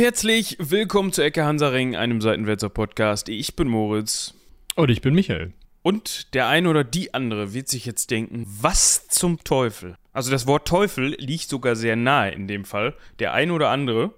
herzlich willkommen zu Ecke Hansaring, einem Seitenwälzer Podcast. Ich bin Moritz. Und ich bin Michael. Und der eine oder die andere wird sich jetzt denken, was zum Teufel? Also das Wort Teufel liegt sogar sehr nahe in dem Fall. Der eine oder andere,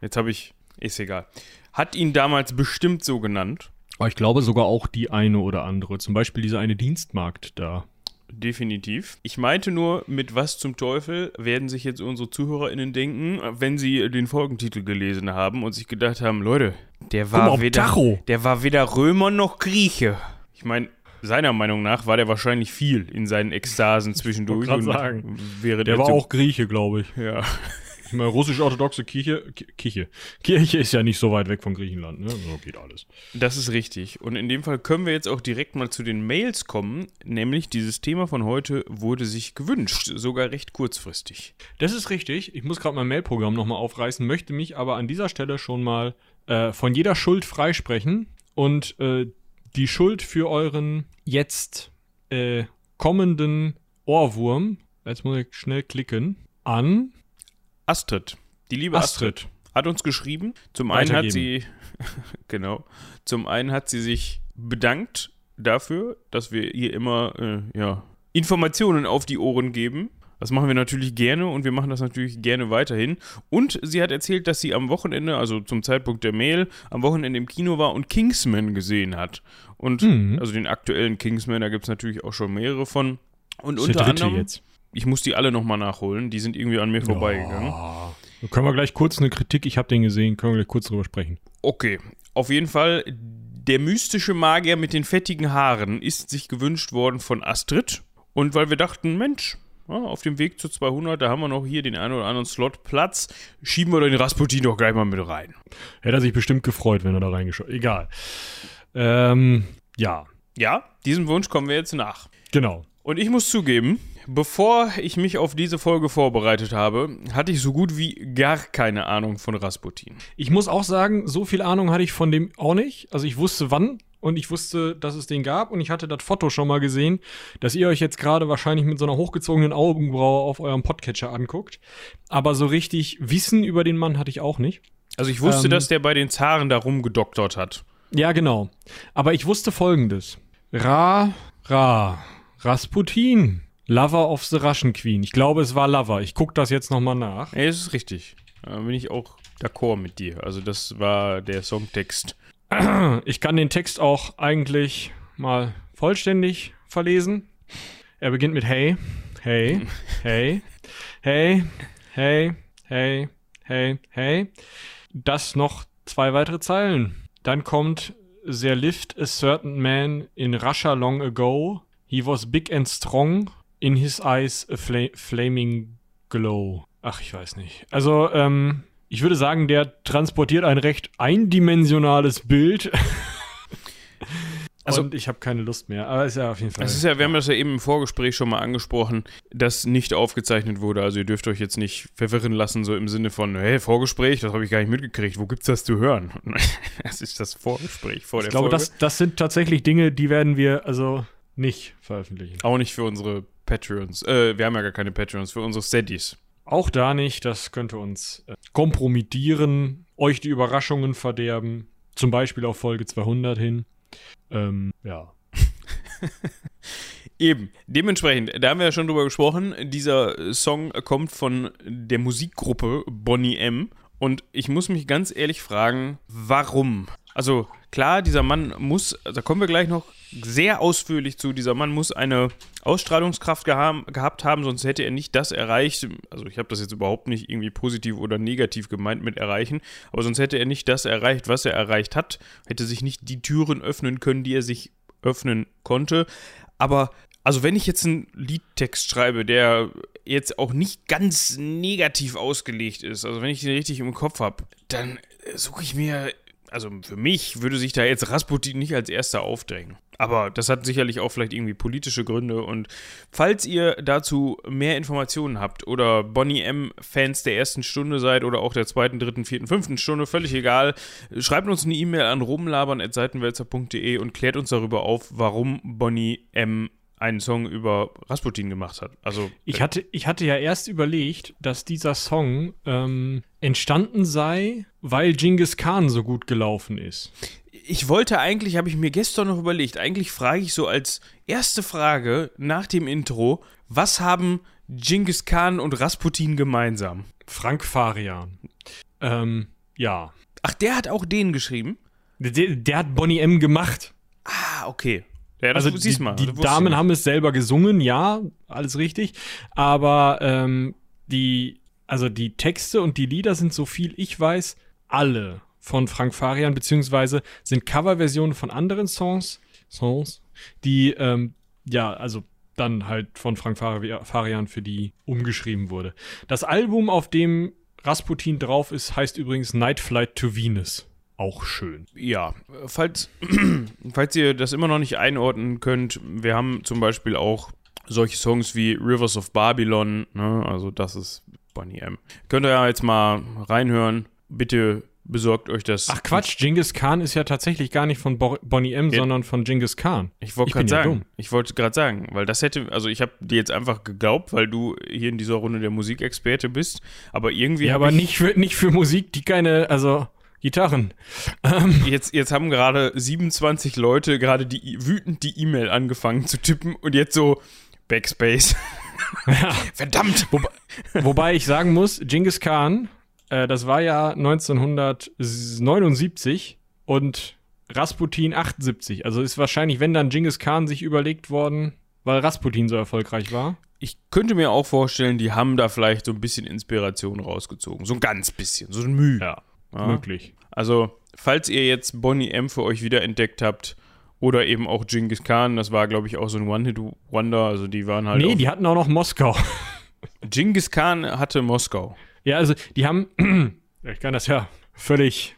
jetzt habe ich, ist egal, hat ihn damals bestimmt so genannt. Aber ich glaube sogar auch die eine oder andere. Zum Beispiel dieser eine Dienstmarkt da. Definitiv. Ich meinte nur, mit was zum Teufel werden sich jetzt unsere ZuhörerInnen denken, wenn sie den Folgentitel gelesen haben und sich gedacht haben, Leute, der war, weder, Tacho. der war weder Römer noch Grieche. Ich meine, seiner Meinung nach war der wahrscheinlich viel in seinen Ekstasen zwischendurch. und sagen. Wäre Der war zum- auch Grieche, glaube ich. Ja. Ich meine, russisch-orthodoxe Kirche, Ki- Kirche. Kirche ist ja nicht so weit weg von Griechenland, ne? So geht alles. Das ist richtig. Und in dem Fall können wir jetzt auch direkt mal zu den Mails kommen. Nämlich dieses Thema von heute wurde sich gewünscht, sogar recht kurzfristig. Das ist richtig. Ich muss gerade mein Mailprogramm nochmal aufreißen, möchte mich aber an dieser Stelle schon mal äh, von jeder Schuld freisprechen und äh, die Schuld für euren jetzt äh, kommenden Ohrwurm, jetzt muss ich schnell klicken, an Astrid, die liebe Astrid, Astrid. hat uns geschrieben. Zum einen hat sie, genau, zum einen hat sie sich bedankt dafür, dass wir ihr immer, äh, ja, Informationen auf die Ohren geben. Das machen wir natürlich gerne und wir machen das natürlich gerne weiterhin. Und sie hat erzählt, dass sie am Wochenende, also zum Zeitpunkt der Mail, am Wochenende im Kino war und Kingsman gesehen hat. Und Mhm. also den aktuellen Kingsman, da gibt es natürlich auch schon mehrere von. Und unter anderem, jetzt. Ich muss die alle nochmal nachholen, die sind irgendwie an mir vorbeigegangen. Ja. Können wir gleich kurz eine Kritik, ich habe den gesehen, können wir gleich kurz drüber sprechen. Okay, auf jeden Fall, der mystische Magier mit den fettigen Haaren ist sich gewünscht worden von Astrid. Und weil wir dachten, Mensch, auf dem Weg zu 200, da haben wir noch hier den einen oder anderen Slot Platz, schieben wir den Rasputin doch gleich mal mit rein. Hätte er sich bestimmt gefreut, wenn er da reingeschaut Egal. Ähm, ja, Ja, diesem Wunsch kommen wir jetzt nach. genau. Und ich muss zugeben, bevor ich mich auf diese Folge vorbereitet habe, hatte ich so gut wie gar keine Ahnung von Rasputin. Ich muss auch sagen, so viel Ahnung hatte ich von dem auch nicht. Also ich wusste wann und ich wusste, dass es den gab und ich hatte das Foto schon mal gesehen, dass ihr euch jetzt gerade wahrscheinlich mit so einer hochgezogenen Augenbraue auf eurem Podcatcher anguckt. Aber so richtig Wissen über den Mann hatte ich auch nicht. Also ich wusste, Ähm. dass der bei den Zaren da rumgedoktert hat. Ja, genau. Aber ich wusste folgendes. Ra, Ra, Rasputin, Lover of the Russian Queen. Ich glaube, es war Lover. Ich gucke das jetzt nochmal nach. Ja, das ist richtig. Da bin ich auch d'accord mit dir. Also das war der Songtext. Ich kann den Text auch eigentlich mal vollständig verlesen. Er beginnt mit Hey, hey, hey, hey, hey, hey, hey, hey. Das noch zwei weitere Zeilen. Dann kommt There lived a certain man in Russia long ago. He was big and strong. In his eyes a fla flaming glow. Ach, ich weiß nicht. Also, ähm, ich würde sagen, der transportiert ein recht eindimensionales Bild. Also- und ich habe keine Lust mehr. Aber ist ja auf jeden Fall. Es ist ja, wir haben das ja eben im Vorgespräch schon mal angesprochen, dass nicht aufgezeichnet wurde. Also ihr dürft euch jetzt nicht verwirren lassen, so im Sinne von, hey, Vorgespräch, das habe ich gar nicht mitgekriegt. Wo gibt's das zu hören? Das ist das Vorgespräch vor ich der glaube, Folge. das, das sind tatsächlich Dinge, die werden wir also nicht veröffentlichen. Auch nicht für unsere Patreons. Äh, wir haben ja gar keine Patreons, für unsere Steadies. Auch da nicht. Das könnte uns äh, kompromittieren, euch die Überraschungen verderben. Zum Beispiel auf Folge 200 hin. Ähm, ja. Eben. Dementsprechend, da haben wir ja schon drüber gesprochen, dieser Song kommt von der Musikgruppe Bonnie M. Und ich muss mich ganz ehrlich fragen, warum? Also klar, dieser Mann muss, da kommen wir gleich noch sehr ausführlich zu, dieser Mann muss eine Ausstrahlungskraft geha gehabt haben, sonst hätte er nicht das erreicht. Also ich habe das jetzt überhaupt nicht irgendwie positiv oder negativ gemeint mit erreichen, aber sonst hätte er nicht das erreicht, was er erreicht hat, hätte sich nicht die Türen öffnen können, die er sich öffnen konnte. Aber also wenn ich jetzt einen Liedtext schreibe, der jetzt auch nicht ganz negativ ausgelegt ist, also wenn ich den richtig im Kopf habe, dann suche ich mir, also für mich würde sich da jetzt Rasputin nicht als erster aufdrängen. Aber das hat sicherlich auch vielleicht irgendwie politische Gründe. Und falls ihr dazu mehr Informationen habt oder Bonnie M. Fans der ersten Stunde seid oder auch der zweiten, dritten, vierten, fünften Stunde, völlig egal, schreibt uns eine E-Mail an rumlabern.seitenwälzer.de und klärt uns darüber auf, warum Bonnie M einen Song über Rasputin gemacht hat. Also Ich hatte, ich hatte ja erst überlegt, dass dieser Song ähm, entstanden sei, weil Genghis Khan so gut gelaufen ist. ich wollte eigentlich, habe ich mir gestern noch überlegt, eigentlich frage ich so als erste Frage nach dem Intro, was haben Genghis Khan und Rasputin gemeinsam? Frank Farian. Ähm, ja. Ach, der hat auch den geschrieben? Der, der hat Bonnie M gemacht. Ah, okay. Ja, Also die, die Damen haben es selber gesungen, ja, alles richtig. Aber ähm, die, also die Texte und die Lieder sind, so viel ich weiß, alle von Frank Farian, beziehungsweise sind Coverversionen von anderen Songs, Songs, die ähm, ja, also dann halt von Frank Fari- Farian für die umgeschrieben wurde. Das Album, auf dem Rasputin drauf ist, heißt übrigens Night Flight to Venus. Auch schön. Ja, falls, falls ihr das immer noch nicht einordnen könnt, wir haben zum Beispiel auch solche Songs wie Rivers of Babylon, ne? also das ist Bonnie M. Könnt ihr ja jetzt mal reinhören. Bitte besorgt euch das. Ach Quatsch, Genghis Khan ist ja tatsächlich gar nicht von Bo Bonnie M, Ja. sondern von Genghis Khan. Ich wollte gerade ja sagen, dumm. ich wollte gerade sagen, weil das hätte, also ich habe dir jetzt einfach geglaubt, weil du hier in dieser Runde der Musikexperte bist, aber irgendwie Ja, aber ich, nicht für, nicht für Musik, die keine, also Gitarren. Ähm, jetzt, jetzt haben gerade 27 Leute gerade die wütend die E-Mail angefangen zu tippen und jetzt so Backspace. Verdammt! wobei ich sagen muss, Genghis Khan, äh, das war ja 1979 und Rasputin 78. Also ist wahrscheinlich, wenn dann Genghis Khan sich überlegt worden, weil Rasputin so erfolgreich war. Ich könnte mir auch vorstellen, die haben da vielleicht so ein bisschen Inspiration rausgezogen. So ein ganz bisschen, so ein Mühe. Ja, Ja. möglich. Also, falls ihr jetzt Bonnie M für euch wiederentdeckt habt oder eben auch Genghis Khan, das war, glaube ich, auch so ein One-Hit-Wonder. Also, die waren halt. nee, die hatten auch noch Moskau. Genghis Khan hatte Moskau. Ja, also die haben, ich kann das ja völlig,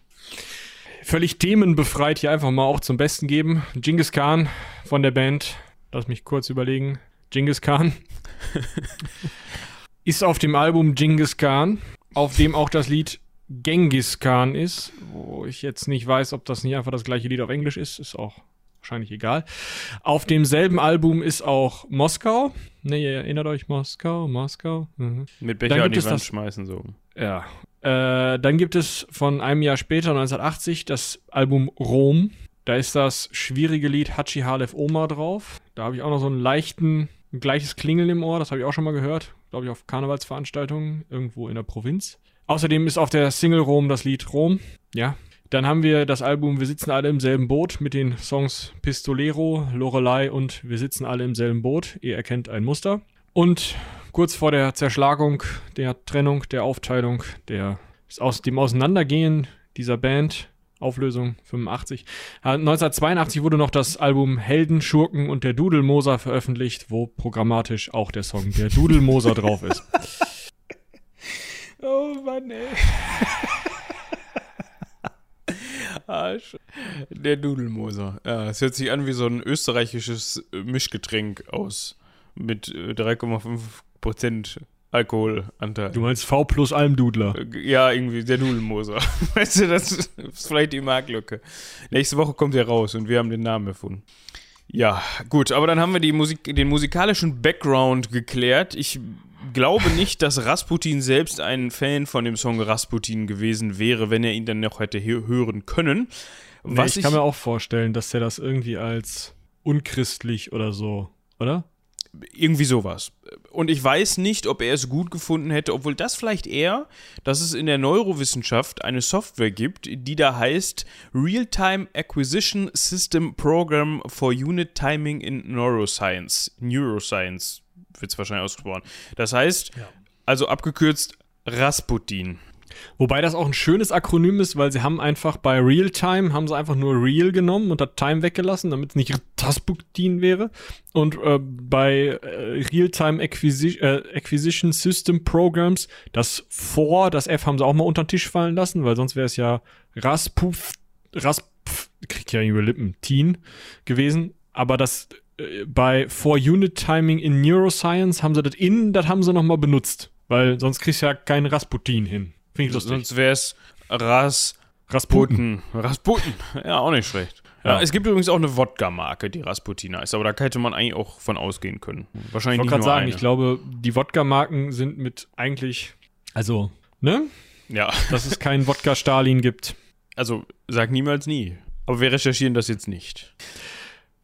völlig themenbefreit hier einfach mal auch zum Besten geben. Genghis Khan von der Band, lass mich kurz überlegen. Genghis Khan ist auf dem Album Genghis Khan, auf dem auch das Lied Genghis Khan ist, wo ich jetzt nicht weiß, ob das nicht einfach das gleiche Lied auf Englisch ist, ist auch wahrscheinlich egal. Auf demselben Album ist auch Moskau. Ne, ihr erinnert euch, Moskau, Moskau. Mhm. Mit Dann Becher an gibt die es Wand das- schmeißen, so. Ja. Äh, dann gibt es von einem Jahr später, 1980, das Album Rom. Da ist das schwierige Lied Hachi Halef Oma drauf. Da habe ich auch noch so einen leichten, ein gleiches Klingeln im Ohr. Das habe ich auch schon mal gehört. Glaube ich auf Karnevalsveranstaltungen irgendwo in der Provinz. Außerdem ist auf der Single Rom das Lied Rom. Ja. Dann haben wir das Album Wir sitzen alle im selben Boot mit den Songs Pistolero, Lorelei und Wir sitzen alle im selben Boot. Ihr erkennt ein Muster. Und kurz vor der Zerschlagung, der Trennung, der Aufteilung, der, aus dem Auseinandergehen dieser Band, Auflösung 85. äh, 1982 wurde noch das Album Helden, Schurken und der Dudelmoser veröffentlicht, wo programmatisch auch der Song Der Dudelmoser drauf ist. Oh Mann, ey. Arsch. Der Nudelmoser. Ja, es hört sich an wie so ein österreichisches äh, Mischgetränk aus mit äh, 3,5% Alkoholanteil. Du meinst V plus Almdudler. Äh, Ja, irgendwie der Nudelmoser. weißt du, das ist vielleicht die Marktlücke. Nächste Woche kommt er raus und wir haben den Namen erfunden. Ja, gut, aber dann haben wir die Musik, den musikalischen Background geklärt. Ich glaube nicht, dass Rasputin selbst ein Fan von dem Song Rasputin gewesen wäre, wenn er ihn dann noch hätte hö- hören können. Nee, Was ich kann mir auch vorstellen, dass der das irgendwie als unchristlich oder so, oder? Irgendwie sowas. Und ich weiß nicht, ob er es gut gefunden hätte, obwohl das vielleicht eher, dass es in der Neurowissenschaft eine Software gibt, die da heißt Real-Time Acquisition System Program for Unit Timing in Neuroscience. Neuroscience wird es wahrscheinlich ausgesprochen. Das heißt, Ja. also abgekürzt Rasputin. Wobei das auch ein schönes Akronym ist, weil sie haben einfach bei Realtime, haben sie einfach nur Real genommen und das Time weggelassen, damit es nicht Rasputin wäre. Und äh, bei äh, Realtime Acquisi äh, Acquisition System Programs, das vor, das F haben sie auch mal unter den Tisch fallen lassen, weil sonst wäre es ja Raspuf, Rasp, kriegt ja irgendwie Lippen, Teen gewesen. Aber das bei For Unit Timing in Neuroscience haben sie das in, das haben sie nochmal benutzt. Weil sonst kriegst du ja keinen Rasputin hin. Finde ich lustig. Sonst wäre es Rasputin. Rasputin. Rasputin. Ja, auch nicht schlecht. Ja. es gibt übrigens auch eine Wodka-Marke, die Rasputina ist, aber da hätte man eigentlich auch von ausgehen können. Wahrscheinlich Ich nicht nur sagen, eine. ich glaube, die Wodka-Marken sind mit eigentlich, also, ne? Ja, Dass es keinen Wodka Stalin gibt. also sag niemals nie. Aber wir recherchieren das jetzt nicht.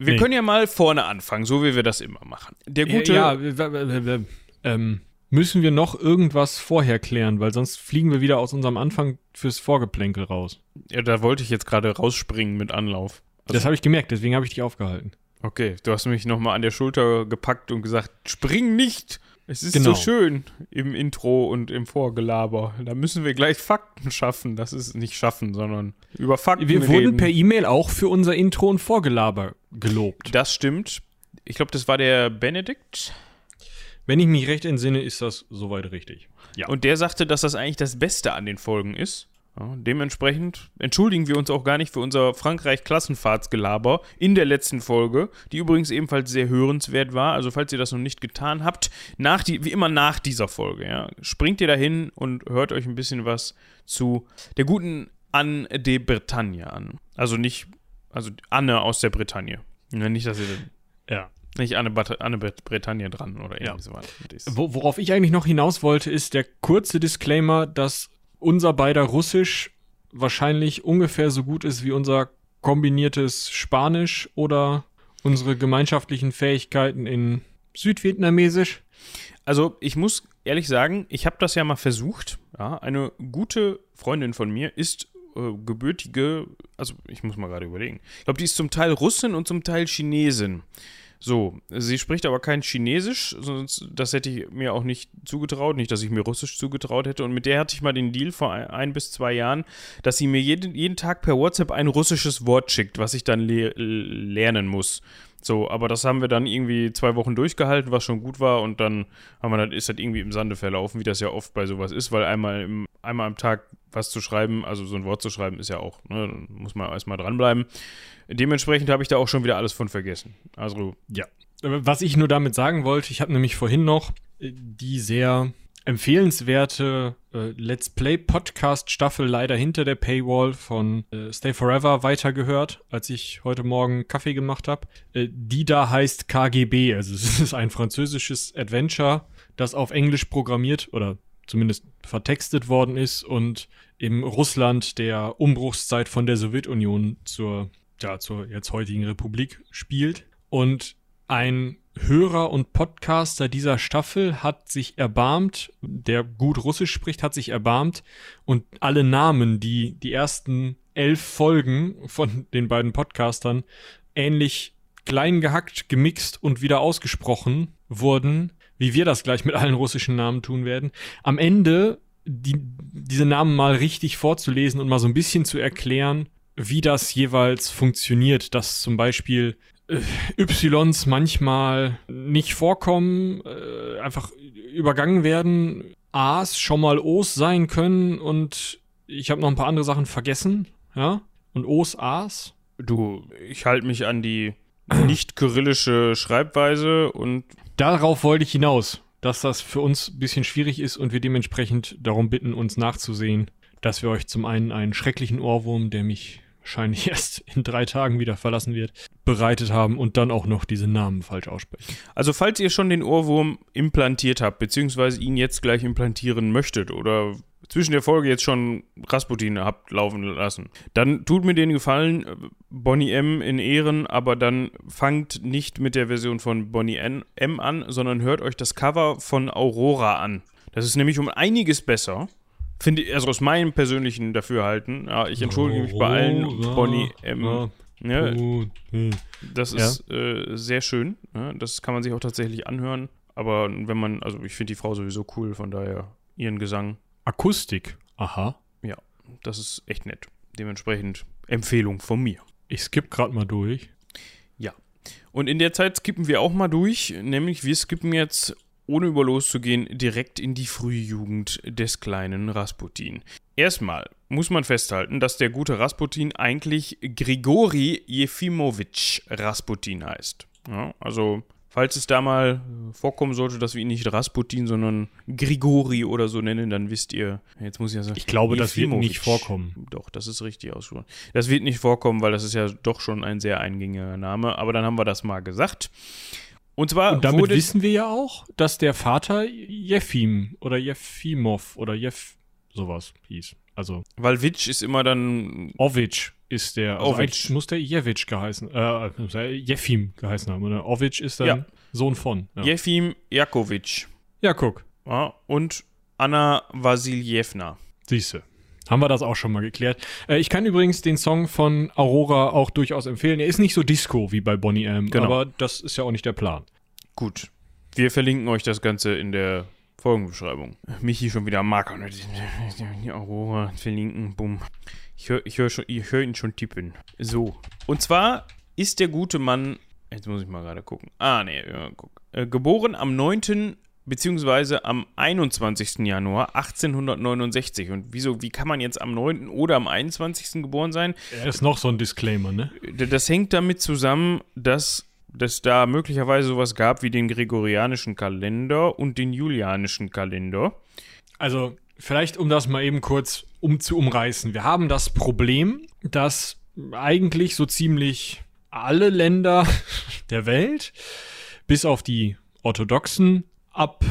Wir Nee. können ja mal vorne anfangen, so wie wir das immer machen. Der gute. Ja, w- ähm, müssen wir noch irgendwas vorher klären, weil sonst fliegen wir wieder aus unserem Anfang fürs Vorgeplänkel raus. ja, da wollte ich jetzt gerade rausspringen mit Anlauf. Also- das habe ich gemerkt, deswegen habe ich dich aufgehalten. Okay, du hast mich nochmal an der Schulter gepackt und gesagt, spring nicht. Es ist Genau. so schön im Intro und im Vorgelaber. Da müssen wir gleich Fakten schaffen. Das ist nicht schaffen, sondern über Fakten Wir reden. wurden per E-Mail auch für unser Intro und Vorgelaber gelobt. Das stimmt. Ich glaube, das war der Benedikt. Wenn ich mich recht entsinne, ist das soweit richtig. Ja. Und der sagte, dass das eigentlich das Beste an den Folgen ist. Ja, dementsprechend entschuldigen wir uns auch gar nicht für unser Frankreich-Klassenfahrtsgelaber in der letzten Folge, die übrigens ebenfalls sehr hörenswert war. Also falls ihr das noch nicht getan habt, nach die, wie immer nach dieser Folge, ja, springt ihr dahin und hört euch ein bisschen was zu der guten Anne de Bretagne an. Also nicht, also Anne aus der Bretagne. Ja, nicht, dass ihr Ja. nicht Anne, Anne Bre- Bretagne dran oder irgendwie ist- Wo, worauf ich eigentlich noch hinaus wollte, ist der kurze Disclaimer, dass unser beider Russisch wahrscheinlich ungefähr so gut ist wie unser kombiniertes Spanisch oder unsere gemeinschaftlichen Fähigkeiten in Südvietnamesisch. Also ich muss ehrlich sagen, ich habe das ja mal versucht. Ja, eine gute Freundin von mir ist äh, gebürtige, also ich muss mal gerade überlegen. Ich glaube, die ist zum Teil Russin und zum Teil Chinesin. So, sie spricht aber kein Chinesisch, sonst das hätte ich mir auch nicht zugetraut, nicht, dass ich mir Russisch zugetraut hätte. Und mit der hatte ich mal den Deal vor ein, bis zwei Jahren, dass sie mir jeden, jeden Tag per WhatsApp ein russisches Wort schickt, was ich dann le lernen muss. So, aber das haben wir dann irgendwie zwei Wochen durchgehalten, was schon gut war, und dann haben wir dann, ist das irgendwie im Sande verlaufen, wie das ja oft bei sowas ist, weil einmal, im, einmal am Tag was zu schreiben, also so ein Wort zu schreiben, ist ja auch, ne, muss man erstmal dranbleiben. Dementsprechend habe ich da auch schon wieder alles von vergessen. Also, Ja. Was ich nur damit sagen wollte, ich habe nämlich vorhin noch äh, die sehr empfehlenswerte äh, Let's Play Podcast Staffel leider hinter der Paywall von äh, Stay Forever weitergehört, als ich heute Morgen Kaffee gemacht habe. Äh, die da heißt KGB, also es ist ein französisches Adventure, das auf Englisch programmiert oder zumindest vertextet worden ist und im Russland der Umbruchszeit von der Sowjetunion zur, ja, zur jetzt heutigen Republik spielt. Und ein Hörer und Podcaster dieser Staffel hat sich erbarmt, der gut Russisch spricht, hat sich erbarmt und alle Namen, die die ersten elf Folgen von den beiden Podcastern ähnlich klein gehackt, gemixt und wieder ausgesprochen wurden, wie wir das gleich mit allen russischen Namen tun werden, am Ende die, diese Namen mal richtig vorzulesen und mal so ein bisschen zu erklären, wie das jeweils funktioniert, dass zum Beispiel äh, Ys manchmal nicht vorkommen, äh, einfach übergangen werden, A's schon mal O's sein können und ich habe noch ein paar andere Sachen vergessen, ja, und O's, A's. du, ich halte mich an die nicht kyrillische Schreibweise und Darauf wollte ich hinaus, dass das für uns ein bisschen schwierig ist und wir dementsprechend darum bitten, uns nachzusehen, dass wir euch zum einen einen schrecklichen Ohrwurm, der mich wahrscheinlich erst in drei Tagen wieder verlassen wird, bereitet haben und dann auch noch diese Namen falsch aussprechen. Also falls ihr schon den Ohrwurm implantiert habt, beziehungsweise ihn jetzt gleich implantieren möchtet oder zwischen der Folge jetzt schon Rasputin habt laufen lassen, dann tut mir den Gefallen, äh, Bonnie M in Ehren, aber dann fangt nicht mit der Version von Bonnie N M an, sondern hört euch das Cover von Aurora an. Das ist nämlich um einiges besser. Finde ich, also aus meinem persönlichen Dafürhalten. Ja, ich entschuldige mich bei allen Bonnie M. ja. Das ist äh, sehr schön. Ja, das kann man sich auch tatsächlich anhören. Aber wenn man, also ich finde die Frau sowieso cool, von daher ihren Gesang, Akustik. Aha. das ist echt nett. Dementsprechend Empfehlung von mir. Ich skipp gerade mal durch. Und in der Zeit skippen wir auch mal durch, nämlich wir skippen jetzt, ohne über loszugehen, direkt in die Frühjugend des kleinen Rasputin. Erstmal muss man festhalten, dass der gute Rasputin eigentlich Grigori Jefimowitsch Rasputin heißt. Ja, also Falls es da mal vorkommen sollte, dass wir ihn nicht Rasputin, sondern Grigori oder so nennen, dann wisst ihr, jetzt muss ich ja sagen. Ich glaube, das wird nicht vorkommen. Doch, das ist richtig ausgesprochen. Das wird nicht vorkommen, weil das ist ja doch schon ein sehr eingängiger Name. Aber dann haben wir das mal gesagt. Und zwar Und damit wissen wir ja auch, dass der Vater Jefim oder Jefimov oder Jef sowas hieß. Also weil Witsch ist immer dann Ovic ist der. Also Ovic. eigentlich muss der Jevic geheißen, äh, Jefim geheißen haben. Oder Ovic ist dann Ja. Sohn von. Ja, Jefim Jakowitsch. ja guck, Ja, und Anna Vasiljewna. siehste. Haben wir das auch schon mal geklärt. Äh, ich kann übrigens den Song von Aurora auch durchaus empfehlen. Er ist nicht so Disco wie bei Bonnie M, Genau. aber das ist ja auch nicht der Plan. Gut. Wir verlinken euch das Ganze in der Folgenbeschreibung. Michi schon wieder am Marker. Die Aurora verlinken, bumm. Ich höre ich hör schon- ich hör ihn schon tippen. So. Und zwar ist der gute Mann, jetzt muss ich mal gerade gucken. Ah, nee, ja, guck. Äh, geboren am 9. beziehungsweise am 21. Januar 1869. Und wieso, wie kann man jetzt am 9. oder am 21. geboren sein? Er ist noch so ein Disclaimer, ne? Das hängt damit zusammen, dass es da möglicherweise sowas gab wie den gregorianischen Kalender und den julianischen Kalender. Also, vielleicht um das mal eben kurz um zu umreißen. Wir haben das Problem, dass eigentlich so ziemlich alle Länder der Welt, bis auf die orthodoxen, ab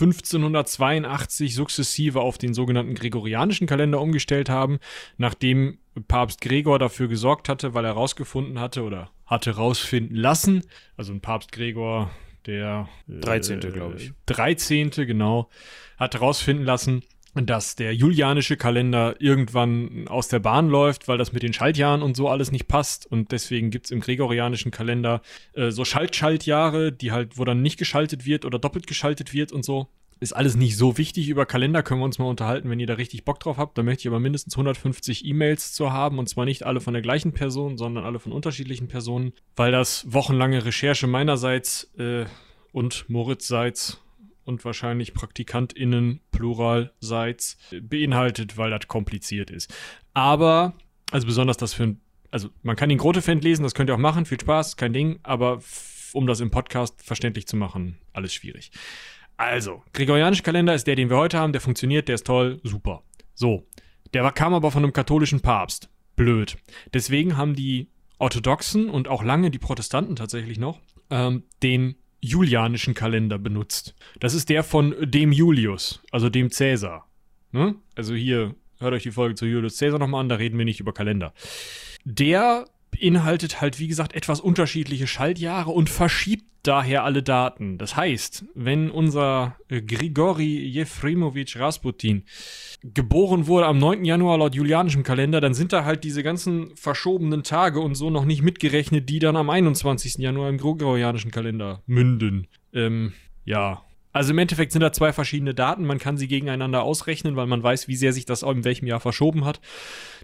1582 sukzessive auf den sogenannten gregorianischen Kalender umgestellt haben, nachdem Papst Gregor dafür gesorgt hatte, weil er rausgefunden hatte oder hatte rausfinden lassen, also ein Papst Gregor, der 13., glaube ich. 13. genau, hat herausfinden lassen, dass der julianische Kalender irgendwann aus der Bahn läuft, weil das mit den Schaltjahren und so alles nicht passt. Und deswegen gibt's im gregorianischen Kalender äh, so Schalt-Schaltjahre, die halt, wo dann nicht geschaltet wird oder doppelt geschaltet wird und so. Ist alles nicht so wichtig. Über Kalender können wir uns mal unterhalten, wenn ihr da richtig Bock drauf habt. Da möchte ich aber mindestens 150 E-Mails zu haben. Und zwar nicht alle von der gleichen Person, sondern alle von unterschiedlichen Personen. Weil das wochenlange Recherche meinerseits äh, und Moritzseits und wahrscheinlich PraktikantInnen pluralseits äh, beinhaltet, weil das kompliziert ist. Aber, also besonders das für ein, also man kann den Grotefend lesen, das könnt ihr auch machen, viel Spaß, kein Ding, aber um das im Podcast verständlich zu machen, alles schwierig. Also, gregorianischer Kalender ist der, den wir heute haben, der funktioniert, der ist toll, super. So, der kam aber von einem katholischen Papst. Blöd. Deswegen haben die Orthodoxen und auch lange die Protestanten tatsächlich noch ähm, den julianischen Kalender benutzt. Das ist der von dem Julius, also dem Cäsar. Ne? Also hier, hört euch die Folge zu Julius Cäsar nochmal an, da reden wir nicht über Kalender. Der beinhaltet halt, wie gesagt, etwas unterschiedliche Schaltjahre und verschiebt daher alle Daten. Das heißt, wenn unser äh, Grigori Jefrimowitsch Rasputin geboren wurde am 9. Januar laut julianischem Kalender, dann sind da halt diese ganzen verschobenen Tage und so noch nicht mitgerechnet, die dann am 21. Januar im gregorianischen Kalender münden. Ähm, ja. Also im Endeffekt sind da zwei verschiedene Daten. Man kann sie gegeneinander ausrechnen, weil man weiß, wie sehr sich das in welchem Jahr verschoben hat.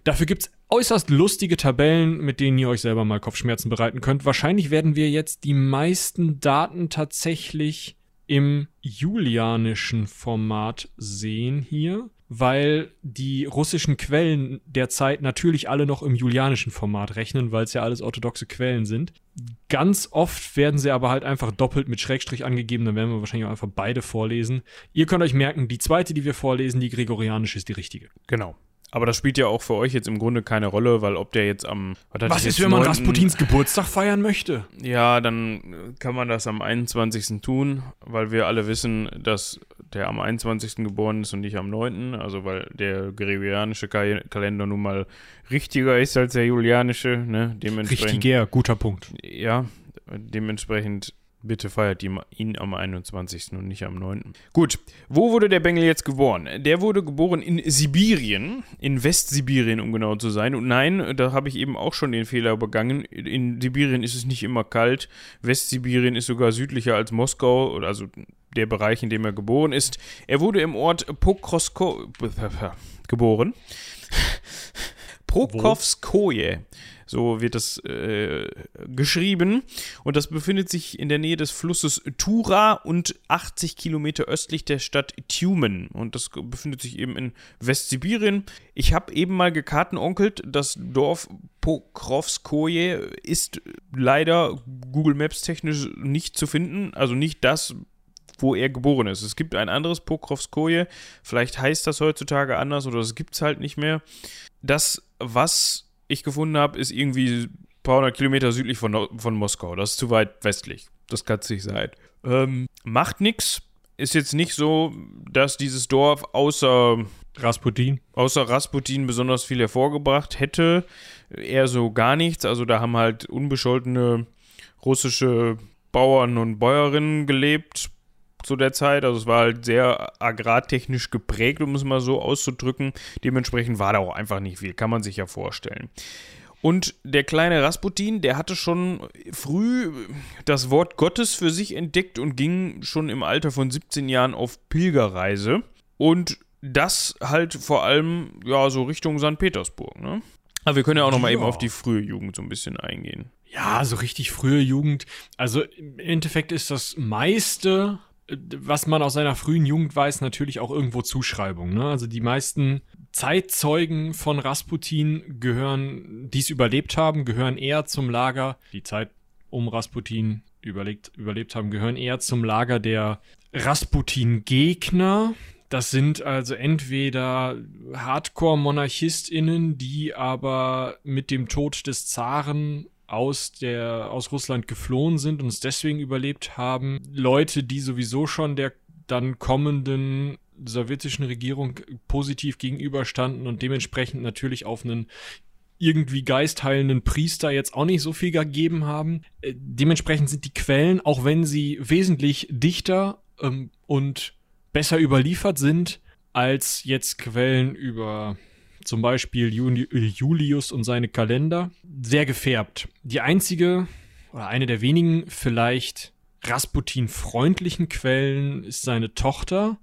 Dafür gibt's äußerst lustige Tabellen, mit denen ihr euch selber mal Kopfschmerzen bereiten könnt. Wahrscheinlich werden wir jetzt die meisten Daten tatsächlich im julianischen Format sehen hier, weil die russischen Quellen derzeit natürlich alle noch im julianischen Format rechnen, weil es ja alles orthodoxe Quellen sind. Ganz oft werden sie aber halt einfach doppelt mit Schrägstrich angegeben, dann werden wir wahrscheinlich auch einfach beide vorlesen. Ihr könnt euch merken, die zweite, die wir vorlesen, die gregorianische, ist die richtige. Genau. Aber das spielt ja auch für euch jetzt im Grunde keine Rolle, weil ob der jetzt am. Was ich ist, wenn man 9. Rasputins Geburtstag feiern möchte? Ja, dann kann man das am 21. tun, weil wir alle wissen, dass der am 21. geboren ist und nicht am 9. Also weil der gregorianische Ka- Kalender nun mal richtiger ist als der julianische, ne? Dementsprechend. Richtiger, guter Punkt. Ja, dementsprechend bitte feiert ihn am 21. und nicht am 9. Gut, wo wurde der Bengel jetzt geboren? Der wurde geboren in Sibirien, in Westsibirien, um genau zu sein. Und nein, da habe ich eben auch schon den Fehler begangen. In Sibirien ist es nicht immer kalt. Westsibirien ist sogar südlicher als Moskau, also der Bereich, in dem er geboren ist. Er wurde im Ort Pokrosko geboren. Pokrovskoje. So wird das äh, geschrieben. Und das befindet sich in der Nähe des Flusses Tura und 80 Kilometer östlich der Stadt Tjumen. Und das befindet sich eben in Westsibirien. Ich habe eben mal gekartenonkelt. Das Dorf Pokrovskoje ist leider Google Maps technisch nicht zu finden. Also nicht das, wo er geboren ist. Es gibt ein anderes Pokrovskoje, vielleicht heißt das heutzutage anders oder es gibt es halt nicht mehr. Das, was ich gefunden habe, ist irgendwie ein paar hundert Kilometer südlich von, von Moskau. Das ist zu weit westlich. Das kann es nicht sein. Ähm, macht nichts. Ist jetzt nicht so, dass dieses Dorf außer Rasputin. Außer Rasputin besonders viel hervorgebracht hätte. Eher so gar nichts. Also da haben halt unbescholtene russische Bauern und Bäuerinnen gelebt zu der Zeit. Also es war halt sehr agrartechnisch geprägt, um es mal so auszudrücken. Dementsprechend war da auch einfach nicht viel, kann man sich ja vorstellen. Und der kleine Rasputin, der hatte schon früh das Wort Gottes für sich entdeckt und ging schon im Alter von 17 Jahren auf Pilgerreise. Und das halt vor allem, ja, so Richtung St. Petersburg, ne? Aber wir können ja auch nochmal ja. eben auf die frühe Jugend so ein bisschen eingehen. Ja, so richtig frühe Jugend. Also im Endeffekt ist das meiste was man aus seiner frühen Jugend weiß, natürlich auch irgendwo Zuschreibung. Ne? Also die meisten Zeitzeugen von Rasputin gehören, die es überlebt haben, gehören eher zum Lager, die Zeit um Rasputin überlebt, überlebt haben, gehören eher zum Lager der Rasputin-Gegner. Das sind also entweder Hardcore-MonarchistInnen, die aber mit dem Tod des Zaren aus der aus Russland geflohen sind und es deswegen überlebt haben. Leute, die sowieso schon der dann kommenden sowjetischen Regierung positiv gegenüberstanden und dementsprechend natürlich auf einen irgendwie geistheilenden Priester jetzt auch nicht so viel gegeben haben. Äh, dementsprechend sind die Quellen, auch wenn sie wesentlich dichter ähm, und besser überliefert sind, als jetzt Quellen über zum Beispiel Julius und seine Kalender, sehr gefärbt. Die einzige oder eine der wenigen vielleicht Rasputin-freundlichen Quellen ist seine Tochter.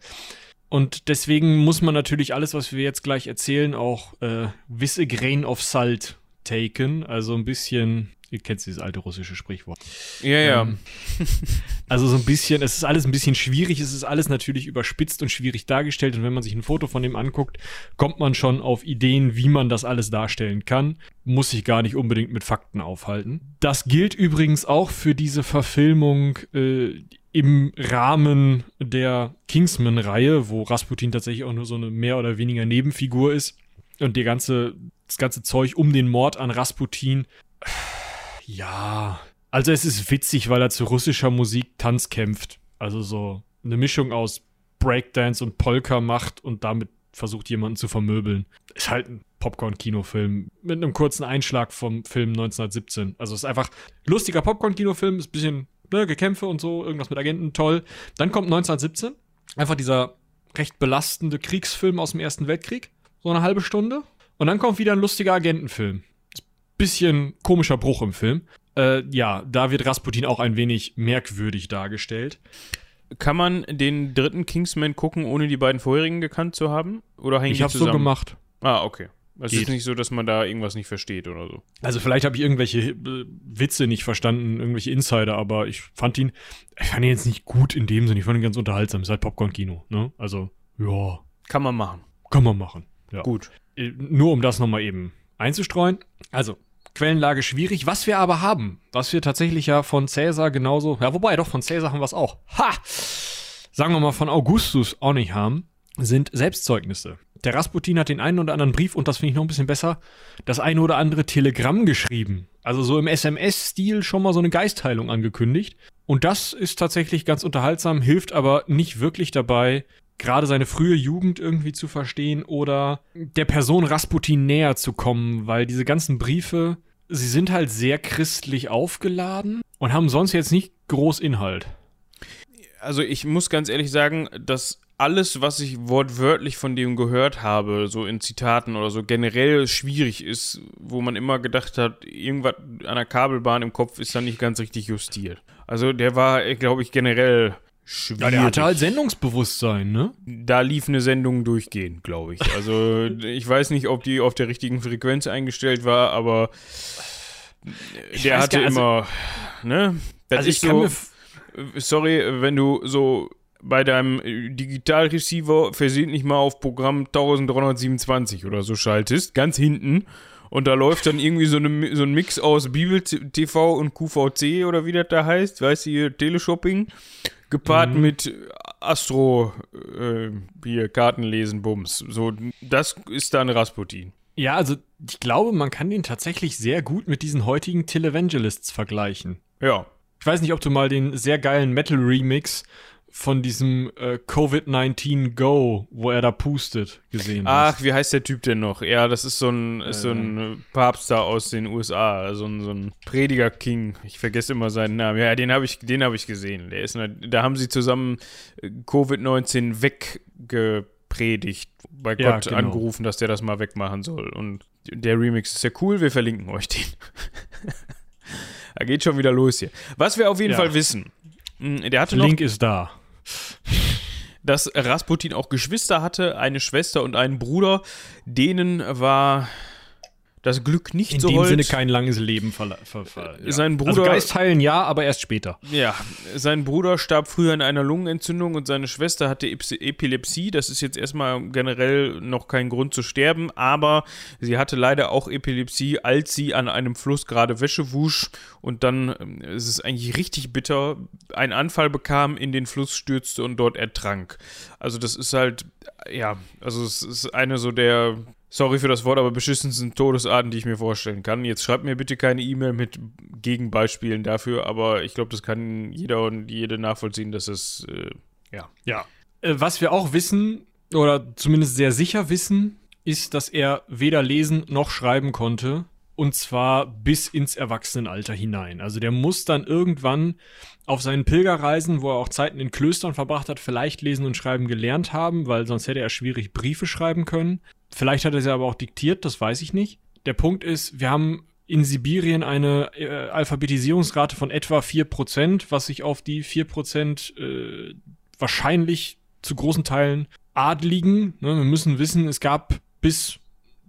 Und deswegen muss man natürlich alles, was wir jetzt gleich erzählen, auch äh, wisse Grain of Salt taken. Also ein bisschen Ihr kennt dieses alte russische Sprichwort. Ja, ja. Ähm, also so ein bisschen, es ist alles ein bisschen schwierig, es ist alles natürlich überspitzt und schwierig dargestellt. Und wenn man sich ein Foto von dem anguckt, kommt man schon auf Ideen, wie man das alles darstellen kann. Muss sich gar nicht unbedingt mit Fakten aufhalten. Das gilt übrigens auch für diese Verfilmung äh, im Rahmen der Kingsman-Reihe, wo Rasputin tatsächlich auch nur so eine mehr oder weniger Nebenfigur ist. Und die ganze, das ganze Zeug um den Mord an Rasputin ja, also es ist witzig, weil er zu russischer Musik Tanz kämpft. Also so eine Mischung aus Breakdance und Polka macht und damit versucht jemanden zu vermöbeln. Ist halt ein Popcorn-Kinofilm mit einem kurzen Einschlag vom Film 1917. Also es ist einfach lustiger Popcorn-Kinofilm, ist ein bisschen ne, Gekämpfe und so, irgendwas mit Agenten, toll. Dann kommt 1917, einfach dieser recht belastende Kriegsfilm aus dem Ersten Weltkrieg, so eine halbe Stunde. Und dann kommt wieder ein lustiger Agentenfilm bisschen komischer Bruch im Film. Äh, ja, da wird Rasputin auch ein wenig merkwürdig dargestellt. Kann man den dritten Kingsman gucken, ohne die beiden vorherigen gekannt zu haben? Oder hängen ich hab's so gemacht. Ah, okay. Es ist nicht so, dass man da irgendwas nicht versteht oder so. Also vielleicht habe ich irgendwelche äh, Witze nicht verstanden, irgendwelche Insider, aber ich fand ihn, ich fand ihn jetzt nicht gut in dem Sinne, ich fand ihn ganz unterhaltsam. Ist halt Popcorn-Kino, ne? Also, ja. Kann man machen. Kann man machen, ja. Gut. Äh, nur um das nochmal eben einzustreuen. Also, Quellenlage schwierig. Was wir aber haben, was wir tatsächlich ja von Cäsar genauso, ja, wobei doch, von Cäsar haben wir es auch. Ha! Sagen wir mal von Augustus auch nicht haben, sind Selbstzeugnisse. Der Rasputin hat den einen oder anderen Brief und das finde ich noch ein bisschen besser, das eine oder andere Telegramm geschrieben. Also so im SMS-Stil schon mal so eine Geistheilung angekündigt. Und das ist tatsächlich ganz unterhaltsam, hilft aber nicht wirklich dabei, gerade seine frühe Jugend irgendwie zu verstehen oder der Person Rasputin näher zu kommen, weil diese ganzen Briefe sie sind halt sehr christlich aufgeladen und haben sonst jetzt nicht groß Inhalt. Also ich muss ganz ehrlich sagen, dass alles, was ich wortwörtlich von dem gehört habe, so in Zitaten oder so, generell schwierig ist, wo man immer gedacht hat, irgendwas an der Kabelbahn im Kopf ist dann nicht ganz richtig justiert. Also der war, glaube ich, generell schwierig. Ja, der hatte halt Sendungsbewusstsein, ne? da lief eine Sendung durchgehend, glaube ich. Also ich weiß nicht, ob die auf der richtigen Frequenz eingestellt war, aber der hatte gar- also- immer, ne? Das Also ist ich kann so, sorry, wenn du so bei deinem äh, Digitalreceiver versehentlich mal auf Programm 1327 oder so schaltest, ganz hinten, und da läuft dann irgendwie so, eine, so ein Mix aus Bibel-TV und QVC oder wie das da heißt, weißt du, Teleshopping, gepaart Mhm. mit Astro, äh, hier Kartenlesen, Bums. So, das ist dann Rasputin. Ja, also ich glaube, man kann den tatsächlich sehr gut mit diesen heutigen Televangelists vergleichen. Ja. Ich weiß nicht, ob du mal den sehr geilen Metal-Remix von diesem äh, Covid-19 Go, wo er da pustet, gesehen hast. Ach, wie heißt der Typ denn noch? Ja, das ist so ein, ist so ein äh, Papst da aus den USA, so ein, so ein Prediger-King. Ich vergesse immer seinen Namen. Ja, den habe ich, den habe ich gesehen. Der ist, eine, da haben sie zusammen äh, Covid-19 weggepredigt, bei Ja, Gott genau. angerufen, dass der das mal wegmachen soll. Und der Remix ist ja cool, wir verlinken euch den. da geht schon wieder los hier. Was wir auf jeden Ja. Fall wissen, mh, der hatte noch Link ist da. Dass Rasputin auch Geschwister hatte, eine Schwester und einen Bruder. Denen war das Glück nicht In so dem hold. Sinne kein langes Leben verla- ver ver ja. Sein Also Bruder- Geist heilen ja, aber erst später. Ja, sein Bruder starb früher an einer Lungenentzündung und seine Schwester hatte Eps- Epilepsie. Das ist jetzt erstmal generell noch kein Grund zu sterben, aber sie hatte leider auch Epilepsie, als sie an einem Fluss gerade Wäsche wusch und dann, ähm, es ist eigentlich richtig bitter, einen Anfall bekam, in den Fluss stürzte und dort ertrank. Also das ist halt, ja, also es ist eine so der Sorry für das Wort, aber beschissensten Todesarten, die ich mir vorstellen kann. Jetzt schreibt mir bitte keine E-Mail mit Gegenbeispielen dafür, aber ich glaube, das kann jeder und jede nachvollziehen, dass es, äh, ja. Ja. Äh, was wir auch wissen, oder zumindest sehr sicher wissen, ist, dass er weder lesen noch schreiben konnte. Und zwar bis ins Erwachsenenalter hinein. Also der muss dann irgendwann auf seinen Pilgerreisen, wo er auch Zeiten in Klöstern verbracht hat, vielleicht lesen und schreiben gelernt haben, weil sonst hätte er schwierig Briefe schreiben können. Vielleicht hat er sie aber auch diktiert, das weiß ich nicht. Der Punkt ist, wir haben in Sibirien eine äh, Alphabetisierungsrate von etwa 4%, was sich auf die 4% äh, wahrscheinlich zu großen Teilen Adligen. Ne? Wir müssen wissen, es gab bis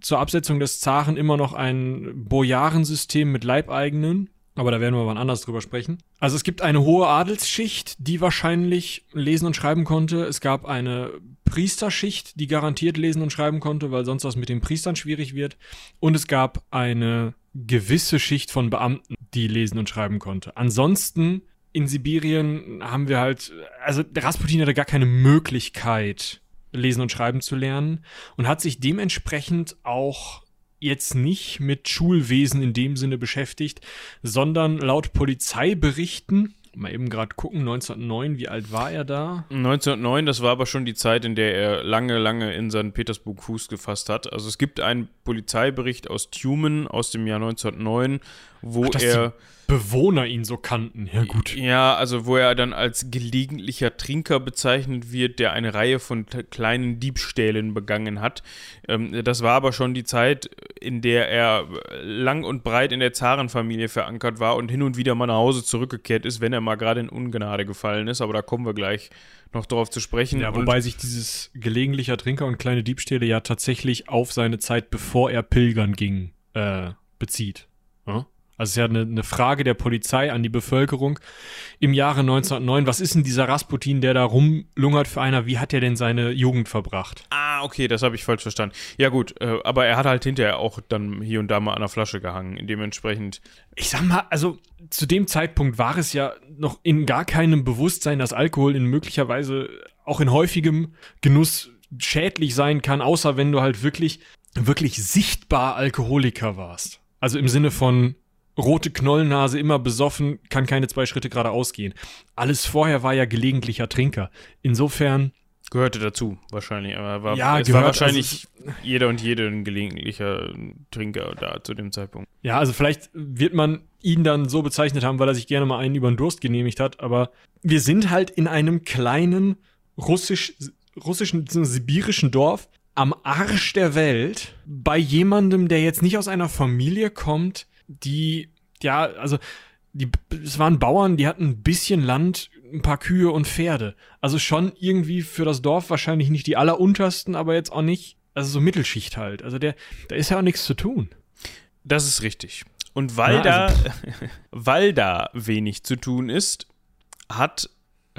zur Absetzung des Zaren immer noch ein Bojarensystem mit Leibeigenen. Aber da werden wir wann anders drüber sprechen. Also es gibt eine hohe Adelsschicht, die wahrscheinlich lesen und schreiben konnte. Es gab eine Priesterschicht, die garantiert lesen und schreiben konnte, weil sonst was mit den Priestern schwierig wird. Und es gab eine gewisse Schicht von Beamten, die lesen und schreiben konnte. Ansonsten in Sibirien haben wir halt, also Rasputin hatte gar keine Möglichkeit, lesen und schreiben zu lernen und hat sich dementsprechend auch jetzt nicht mit Schulwesen in dem Sinne beschäftigt, sondern laut Polizeiberichten, mal eben gerade gucken, 1909, wie alt war er da? 1909, das war aber schon die Zeit, in der er lange, lange in St. Petersburg Fuß gefasst hat. Also es gibt einen Polizeibericht aus Tumen aus dem Jahr 1909, wo Dass er... Bewohner ihn so kannten. Ja, gut. Ja, also wo er dann als gelegentlicher Trinker bezeichnet wird, der eine Reihe von kleinen Diebstählen begangen hat. Ähm, das war aber schon die Zeit, in der er lang und breit in der Zarenfamilie verankert war und hin und wieder mal nach Hause zurückgekehrt ist, wenn er mal gerade in Ungnade gefallen ist. Aber da kommen wir gleich noch drauf zu sprechen. Ja, Und- wobei sich dieses gelegentlicher Trinker und kleine Diebstähle ja tatsächlich auf seine Zeit, bevor er pilgern ging, äh, bezieht. Ja? Also es ist ja eine, eine Frage der Polizei an die Bevölkerung im Jahre 1909. Was ist denn dieser Rasputin, der da rumlungert für einer? Wie hat er denn seine Jugend verbracht? Ah, okay, das habe ich falsch verstanden. Ja gut, äh, aber er hat halt hinterher auch dann hier und da mal an der Flasche gehangen. Dementsprechend Ich sag mal, also zu dem Zeitpunkt war es ja noch in gar keinem Bewusstsein, dass Alkohol in möglicherweise auch in häufigem Genuss schädlich sein kann, außer wenn du halt wirklich, wirklich sichtbar Alkoholiker warst. Also im Sinne von rote Knollennase, immer besoffen, kann keine zwei Schritte geradeaus gehen. Alles vorher war ja gelegentlicher Trinker. Insofern, Gehörte dazu, wahrscheinlich. Aber war, Ja, es gehört, war wahrscheinlich jeder und jede ein gelegentlicher Trinker da zu dem Zeitpunkt. Ja, also vielleicht wird man ihn dann so bezeichnet haben, weil er sich gerne mal einen über den Durst genehmigt hat, aber wir sind halt in einem kleinen russisch, russischen, sibirischen Dorf am Arsch der Welt bei jemandem, der jetzt nicht aus einer Familie kommt, die, ja, also, die, es waren Bauern, die hatten ein bisschen Land, ein paar Kühe und Pferde. Also schon irgendwie für das Dorf wahrscheinlich nicht die alleruntersten, aber jetzt auch nicht, also so Mittelschicht halt. Also der, da ist ja auch nichts zu tun. Das ist richtig. Und weil, Na, also- da, weil da wenig zu tun ist, hat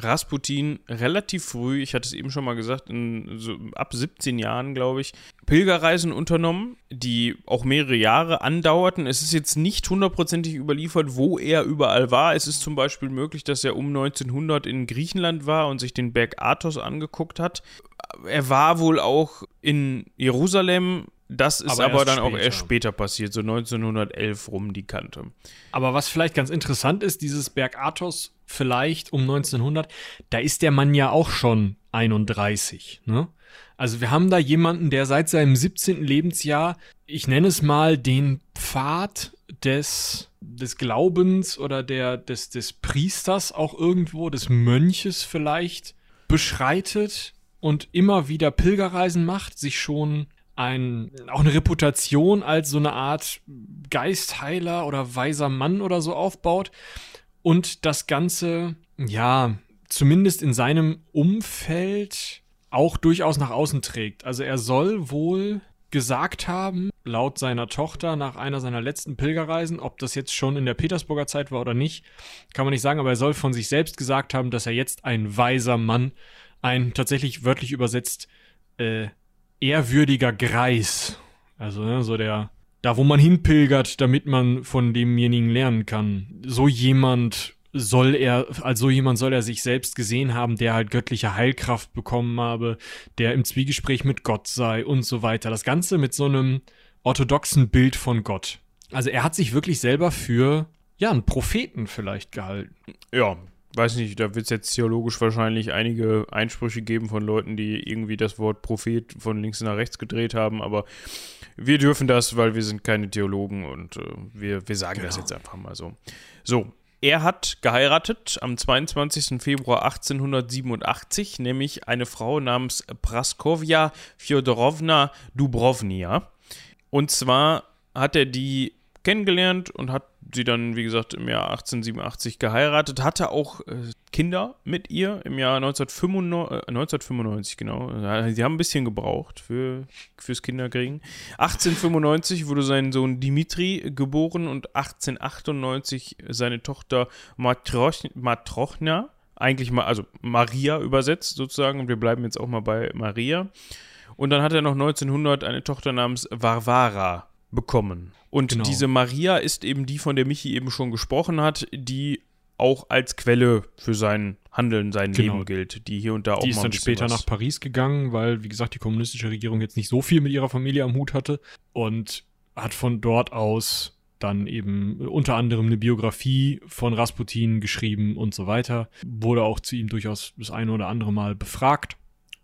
Rasputin relativ früh, ich hatte es eben schon mal gesagt, in, so ab 17 Jahren, glaube ich, Pilgerreisen unternommen, die auch mehrere Jahre andauerten. Es ist jetzt nicht hundertprozentig überliefert, wo er überall war. Es ist zum Beispiel möglich, dass er um 1900 in Griechenland war und sich den Berg Athos angeguckt hat. Er war wohl auch in Jerusalem. Das ist Aber aber, dann auch später. erst später passiert, so 1911 rum die Kante. Aber was vielleicht ganz interessant ist, dieses Berg Athos vielleicht um 1900, da ist der Mann ja auch schon 31, ne? Also wir haben da jemanden, der seit seinem 17. Lebensjahr, ich nenne es mal den Pfad des, des Glaubens oder der, des, des Priesters auch irgendwo, des Mönches vielleicht, beschreitet und immer wieder Pilgerreisen macht, sich schon ein, auch eine Reputation als so eine Art Geistheiler oder weiser Mann oder so aufbaut und das Ganze, ja, zumindest in seinem Umfeld auch durchaus nach außen trägt. Also er soll wohl gesagt haben, laut seiner Tochter nach einer seiner letzten Pilgerreisen, ob das jetzt schon in der Petersburger Zeit war oder nicht, kann man nicht sagen, aber er soll von sich selbst gesagt haben, dass er jetzt ein weiser Mann, ein tatsächlich wörtlich übersetzt äh, ehrwürdiger Greis, also ne, so der, da wo man hinpilgert, damit man von demjenigen lernen kann. So jemand soll er, als so jemand soll er sich selbst gesehen haben, der halt göttliche Heilkraft bekommen habe, der im Zwiegespräch mit Gott sei und so weiter. Das Ganze mit so einem orthodoxen Bild von Gott. Also er hat sich wirklich selber für, ja, einen Propheten vielleicht gehalten. Ja, weiß nicht, da wird es jetzt theologisch wahrscheinlich einige Einsprüche geben von Leuten, die irgendwie das Wort Prophet von links nach rechts gedreht haben, aber wir dürfen das, weil wir sind keine Theologen und äh, wir, wir sagen das Genau. jetzt einfach mal so. So, er hat geheiratet am 22. Februar 1887, nämlich eine Frau namens Praskovja Fjodorowna Dubrovnia. Und zwar hat er die kennengelernt und hat sie dann, wie gesagt, im Jahr 1887 geheiratet, hatte auch äh, Kinder mit ihr im Jahr 1995, äh, 1995 genau. Sie haben ein bisschen gebraucht für, fürs Kinderkriegen. 1895 wurde sein Sohn Dimitri geboren und 1898 seine Tochter Matroch, Matrochna, eigentlich mal, also Maria übersetzt sozusagen, und wir bleiben jetzt auch mal bei Maria. Und dann hat er noch 1900 eine Tochter namens Varvara bekommen. Und Genau. diese Maria ist eben die, von der Michi eben schon gesprochen hat, die auch als Quelle für sein Handeln, sein Genau. Leben gilt, die hier und da auch Die ist mal ein dann bisschen später was nach Paris gegangen, weil, wie gesagt, die kommunistische Regierung jetzt nicht so viel mit ihrer Familie am Hut hatte und hat von dort aus dann eben unter anderem eine Biografie von Rasputin geschrieben und so weiter. Wurde auch zu ihm durchaus das eine oder andere Mal befragt.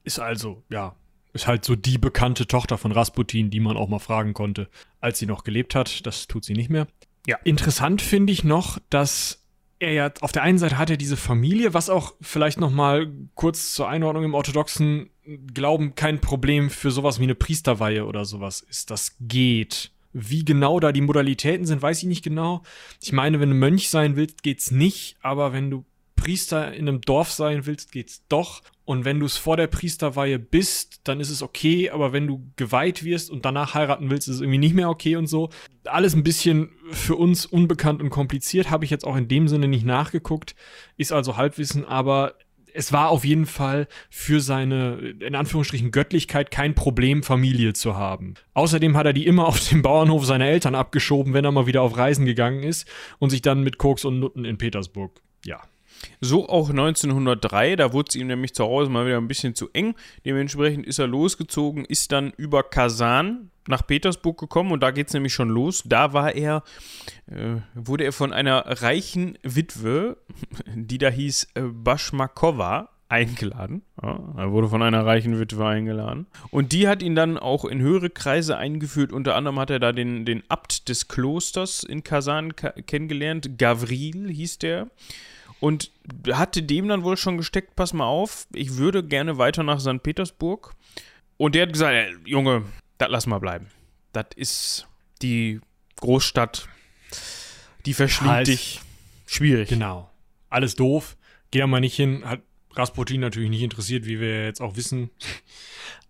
Ist also, ja, ist halt so die bekannte Tochter von Rasputin, die man auch mal fragen konnte, als sie noch gelebt hat. Das tut sie nicht mehr. Ja. Interessant finde ich noch, dass er ja auf der einen Seite hat er diese Familie, was auch vielleicht noch mal kurz zur Einordnung im orthodoxen Glauben kein Problem für sowas wie eine Priesterweihe oder sowas ist. Das geht. Wie genau da die Modalitäten sind, weiß ich nicht genau. Ich meine, wenn du Mönch sein willst, geht's nicht, aber wenn du Priester in einem Dorf sein willst, geht's doch. Und wenn du es vor der Priesterweihe bist, dann ist es okay, aber wenn du geweiht wirst und danach heiraten willst, ist es irgendwie nicht mehr okay und so. Alles ein bisschen für uns unbekannt und kompliziert, habe ich jetzt auch in dem Sinne nicht nachgeguckt, ist also Halbwissen, aber es war auf jeden Fall für seine, in Anführungsstrichen, Göttlichkeit kein Problem, Familie zu haben. Außerdem hat er die immer auf dem Bauernhof seiner Eltern abgeschoben, wenn er mal wieder auf Reisen gegangen ist und sich dann mit Koks und Nutten in Petersburg, ja, So auch 1903, da wurde es ihm nämlich zu Hause mal wieder ein bisschen zu eng. Dementsprechend ist er losgezogen, ist dann über Kasan nach Petersburg gekommen und da geht es nämlich schon los. Da war er, äh, wurde er von einer reichen Witwe, die da hieß äh, Bashmakova, eingeladen. Ja, er wurde von einer reichen Witwe eingeladen. Und die hat ihn dann auch in höhere Kreise eingeführt. Unter anderem hat er da den, den Abt des Klosters in Kasan ka kennengelernt. Gavril hieß der. Und hatte dem dann wohl schon gesteckt, pass mal auf, ich würde gerne weiter nach St. Petersburg. Und der hat gesagt, Junge, das lass mal bleiben. Das ist die Großstadt, die verschlingt Halt. dich. Schwierig. Genau. Alles doof. Geh da mal nicht hin, hat Rasputin natürlich nicht interessiert, wie wir jetzt auch wissen.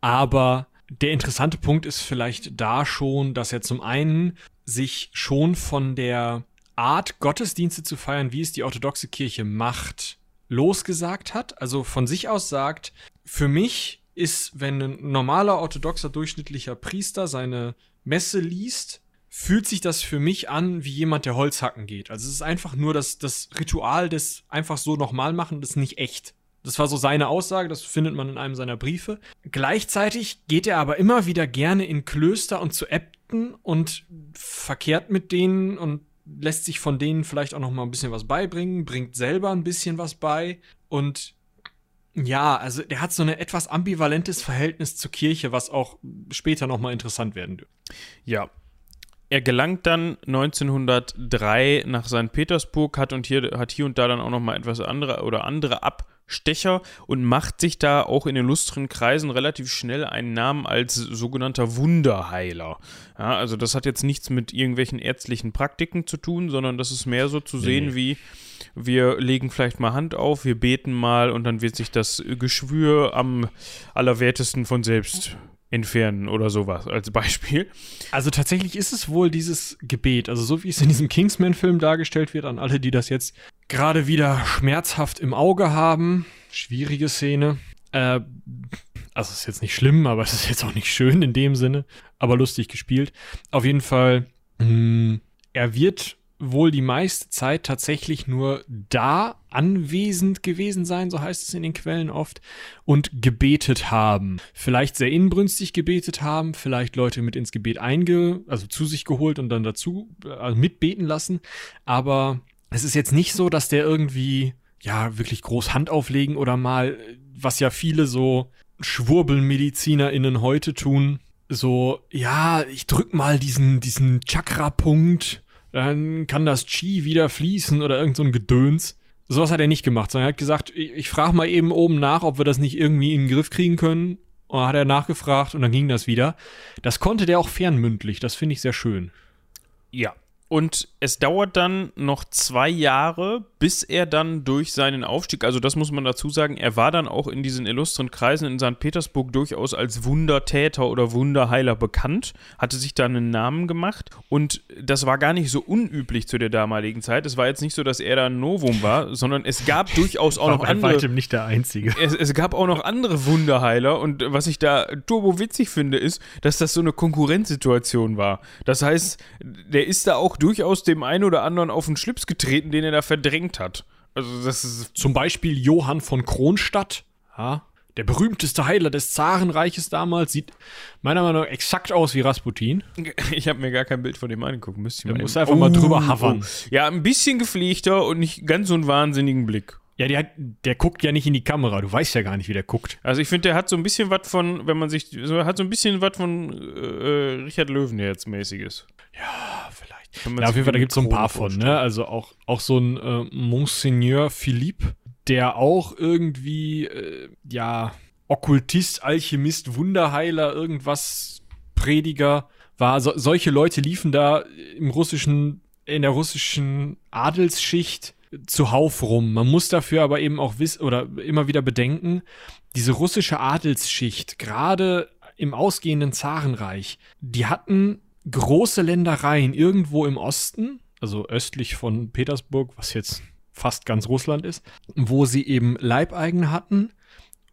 Aber der interessante Punkt ist vielleicht da schon, dass er zum einen sich schon von der Art, Gottesdienste zu feiern, wie es die orthodoxe Kirche macht, losgesagt hat. Also von sich aus sagt, für mich ist, wenn ein normaler orthodoxer durchschnittlicher Priester seine Messe liest, fühlt sich das für mich an wie jemand, der Holzhacken geht. Also es ist einfach nur das, das Ritual des einfach so nochmal machen, das ist nicht echt. Das war so seine Aussage, das findet man in einem seiner Briefe. Gleichzeitig geht er aber immer wieder gerne in Klöster und zu Äbten und verkehrt mit denen und lässt sich von denen vielleicht auch noch mal ein bisschen was beibringen, bringt selber ein bisschen was bei und ja, also der hat so ein etwas ambivalentes Verhältnis zur Kirche, was auch später noch mal interessant werden wird. Ja, er gelangt dann 1903 nach St. Petersburg, hat und hier, hat hier und da dann auch noch mal etwas andere oder andere Abstecher und macht sich da auch in illustren Kreisen relativ schnell einen Namen als sogenannter Wunderheiler. Ja, also das hat jetzt nichts mit irgendwelchen ärztlichen Praktiken zu tun, sondern das ist mehr so zu sehen nee. wie wir legen vielleicht mal Hand auf, wir beten mal und dann wird sich das Geschwür am allerwertesten von selbst entfernen oder sowas als Beispiel. Also tatsächlich ist es wohl dieses Gebet, also so wie es in diesem Kingsman-Film dargestellt wird, an alle, die das jetzt gerade wieder schmerzhaft im Auge haben. Schwierige Szene. Äh, also es ist jetzt nicht schlimm, aber es ist jetzt auch nicht schön in dem Sinne, aber lustig gespielt. Auf jeden Fall, mh, er wird wohl die meiste Zeit tatsächlich nur da anwesend gewesen sein, so heißt es in den Quellen oft, und gebetet haben. Vielleicht sehr inbrünstig gebetet haben, vielleicht Leute mit ins Gebet einge, also zu sich geholt und dann dazu also mitbeten lassen. Aber es ist jetzt nicht so, dass der irgendwie ja wirklich groß Hand auflegen oder mal, was ja viele so SchwurbelmedizinerInnen heute tun, so, ja, ich drück mal diesen, diesen Chakra-Punkt dann kann das Chi wieder fließen oder irgend so ein Gedöns. Sowas hat er nicht gemacht, sondern er hat gesagt, ich, ich frage mal eben oben nach, ob wir das nicht irgendwie in den Griff kriegen können. Und dann hat er nachgefragt und dann ging das wieder. Das konnte der auch fernmündlich, das finde ich sehr schön. Ja. Und es dauert dann noch zwei Jahre, bis er dann durch seinen Aufstieg, also das muss man dazu sagen, er war dann auch in diesen illustren Kreisen in St. Petersburg durchaus als Wundertäter oder Wunderheiler bekannt, hatte sich da einen Namen gemacht und das war gar nicht so unüblich zu der damaligen Zeit. Es war jetzt nicht so, dass er da ein Novum war, sondern es gab durchaus auch War noch bei andere. weitem nicht der Einzige. Es, es gab auch noch andere Wunderheiler und was ich da turbo witzig finde, ist, dass das so eine Konkurrenzsituation war. Das heißt, der ist da auch durchaus dem einen oder anderen auf den Schlips getreten, den er da verdrängt hat. Also das ist Zum Beispiel Johann von Kronstadt, ja, der berühmteste Heiler des Zarenreiches damals, sieht meiner Meinung nach exakt aus wie Rasputin. Ich habe mir gar kein Bild von dem angeguckt. Müsste ich Da mal du einfach mal drüber hovern. Ja, ein bisschen gepflegter und nicht ganz so einen wahnsinnigen Blick. Ja, der, der guckt ja nicht in die Kamera. Du weißt ja gar nicht, wie der guckt. Also ich finde, der hat so ein bisschen was von, wenn man sich, so, hat so ein bisschen was von äh, Richard Löwenherz-mäßiges. Ja, vielleicht. Ja, auf jeden Fall, da gibt es so ein paar Krone von, ne? Also auch, auch so ein äh, Monseigneur Philippe, der auch irgendwie, äh, ja, Okkultist, Alchemist, Wunderheiler, irgendwas, Prediger war. So, solche Leute liefen da im russischen, in der russischen Adelsschicht zuhauf rum. Man muss dafür aber eben auch wissen oder immer wieder bedenken, diese russische Adelsschicht, gerade im ausgehenden Zarenreich, die hatten große Ländereien irgendwo im Osten, also östlich von Petersburg, was jetzt fast ganz Russland ist, wo sie eben Leibeigene hatten.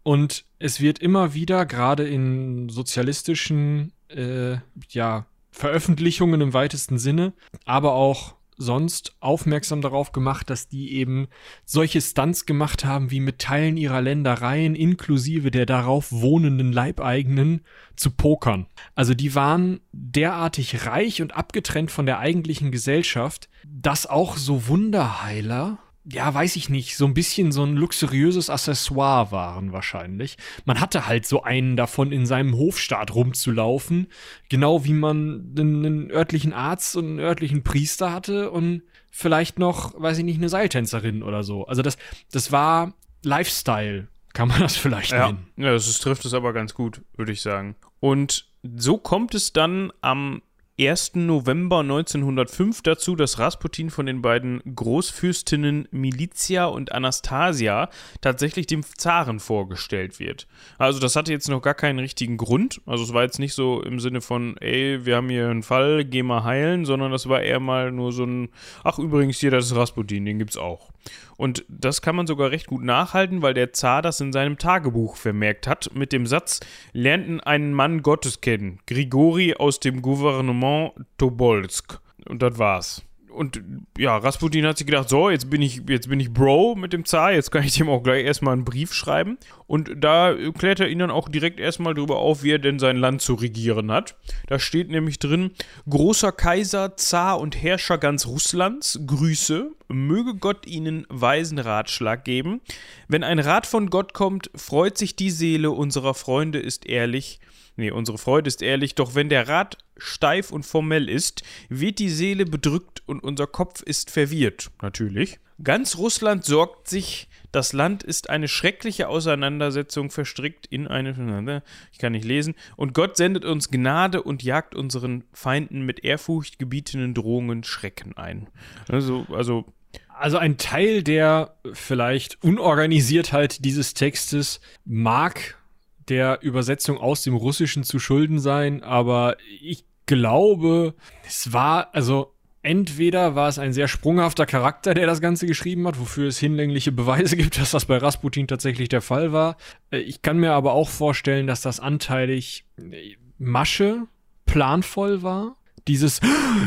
Und es wird immer wieder, gerade in sozialistischen äh, ja, Veröffentlichungen im weitesten Sinne, aber auch sonst aufmerksam darauf gemacht, dass die eben solche Stunts gemacht haben, wie mit Teilen ihrer Ländereien inklusive der darauf wohnenden Leibeigenen zu pokern. Also die waren derartig reich und abgetrennt von der eigentlichen Gesellschaft, dass auch so Wunderheiler ja, weiß ich nicht, so ein bisschen so ein luxuriöses Accessoire waren wahrscheinlich. Man hatte halt so einen davon in seinem Hofstaat rumzulaufen, genau wie man einen, örtlichen Arzt und einen örtlichen Priester hatte und vielleicht noch, weiß ich nicht, eine Seiltänzerin oder so. Also das, das war Lifestyle, kann man das vielleicht Ja, nennen. ja das trifft es aber ganz gut, würde ich sagen. Und so kommt es dann am 1. November 1905 dazu, dass Rasputin von den beiden Großfürstinnen Militia und Anastasia tatsächlich dem Zaren vorgestellt wird. Also das hatte jetzt noch gar keinen richtigen Grund. Also es war jetzt nicht so im Sinne von, ey, wir haben hier einen Fall, geh mal heilen, sondern das war eher mal nur so ein, ach übrigens hier, das ist Rasputin, den gibt's auch. Und das kann man sogar recht gut nachhalten, weil der Zar das in seinem Tagebuch vermerkt hat, mit dem Satz, lernten einen Mann Gottes kennen, Grigori aus dem Gouvernement Tobolsk. Und das war's und ja, Rasputin hat sich gedacht, so, jetzt bin ich, jetzt bin ich Bro mit dem Zar, jetzt kann ich dem auch gleich erstmal einen Brief schreiben. Und da klärt er ihn dann auch direkt erstmal darüber auf, wie er denn sein Land zu regieren hat. Da steht nämlich drin, großer Kaiser, Zar und Herrscher ganz Russlands, Grüße, möge Gott ihnen weisen Ratschlag geben. Wenn ein Rat von Gott kommt, freut sich die Seele unserer Freunde, ist ehrlich. Nee, unsere Freude ist ehrlich, doch wenn der Rat steif und formell ist, wird die Seele bedrückt und unser Kopf ist verwirrt, natürlich. Ganz Russland sorgt sich, das Land ist eine schreckliche Auseinandersetzung verstrickt in eine, ich kann nicht lesen, und Gott sendet uns Gnade und jagt unseren Feinden mit Ehrfurcht gebietenden Drohungen Schrecken ein. Also, also also ein Teil der vielleicht Unorganisiertheit dieses Textes mag der Übersetzung aus dem Russischen zu schulden sein, aber ich glaube, es war, also entweder war es ein sehr sprunghafter Charakter, der das Ganze geschrieben hat, wofür es hinlängliche Beweise gibt, dass das bei Rasputin tatsächlich der Fall war. Äh, ich kann mir aber auch vorstellen, dass das anteilig äh, Masche planvoll war. Dieses,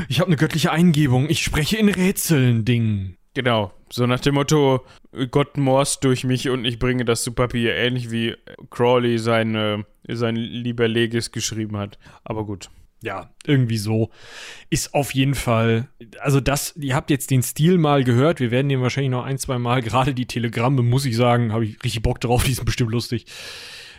ich habe eine göttliche Eingebung, ich spreche in Rätseln Ding. Genau, so nach dem Motto, Gott morst durch mich und ich bringe das zu Papier, ähnlich wie Crawley seine, sein Lieber Legis geschrieben hat. Aber gut. Ja, irgendwie so. Ist auf jeden Fall, also das, ihr habt jetzt den Stil mal gehört, wir werden den wahrscheinlich noch ein, zwei Mal, gerade die Telegramme, muss ich sagen, habe ich richtig Bock drauf, die sind bestimmt lustig,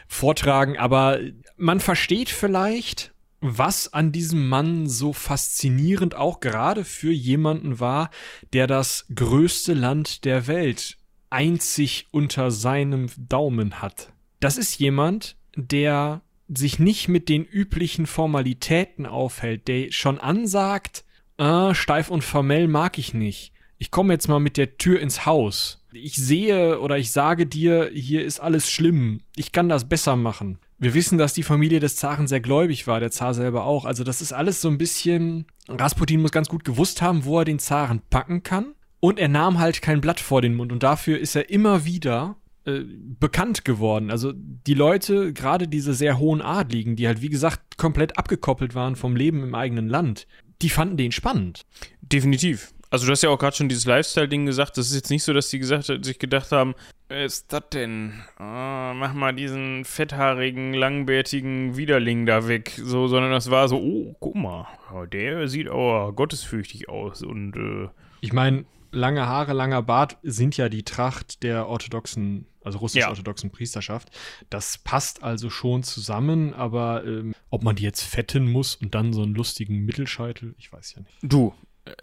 vortragen, aber man versteht vielleicht, was an diesem Mann so faszinierend auch gerade für jemanden war, der das größte Land der Welt einzig unter seinem Daumen hat. Das ist jemand, der sich nicht mit den üblichen Formalitäten aufhält, der schon ansagt, äh, steif und formell mag ich nicht. Ich komme jetzt mal mit der Tür ins Haus. Ich sehe oder ich sage dir, hier ist alles schlimm. Ich kann das besser machen. Wir wissen, dass die Familie des Zaren sehr gläubig war, der Zar selber auch. Also das ist alles so ein bisschen. Rasputin muss ganz gut gewusst haben, wo er den Zaren packen kann. Und er nahm halt kein Blatt vor den Mund. Und dafür ist er immer wieder äh, bekannt geworden. Also die Leute, gerade diese sehr hohen Adligen, die halt wie gesagt komplett abgekoppelt waren vom Leben im eigenen Land, die fanden den spannend. Definitiv. Also du hast ja auch gerade schon dieses Lifestyle-Ding gesagt. Das ist jetzt nicht so, dass die gesagt, sich gedacht haben, wer ist das denn? Oh, mach mal diesen fetthaarigen, langbärtigen Widerling da weg. So, sondern das war so, oh, guck mal, der sieht aber gottesfürchtig aus. Und äh, ich meine, lange Haare, langer Bart sind ja die Tracht der orthodoxen, also russisch-orthodoxen ja. Priesterschaft. Das passt also schon zusammen, aber ähm, ob man die jetzt fetten muss und dann so einen lustigen Mittelscheitel, ich weiß ja nicht. Du,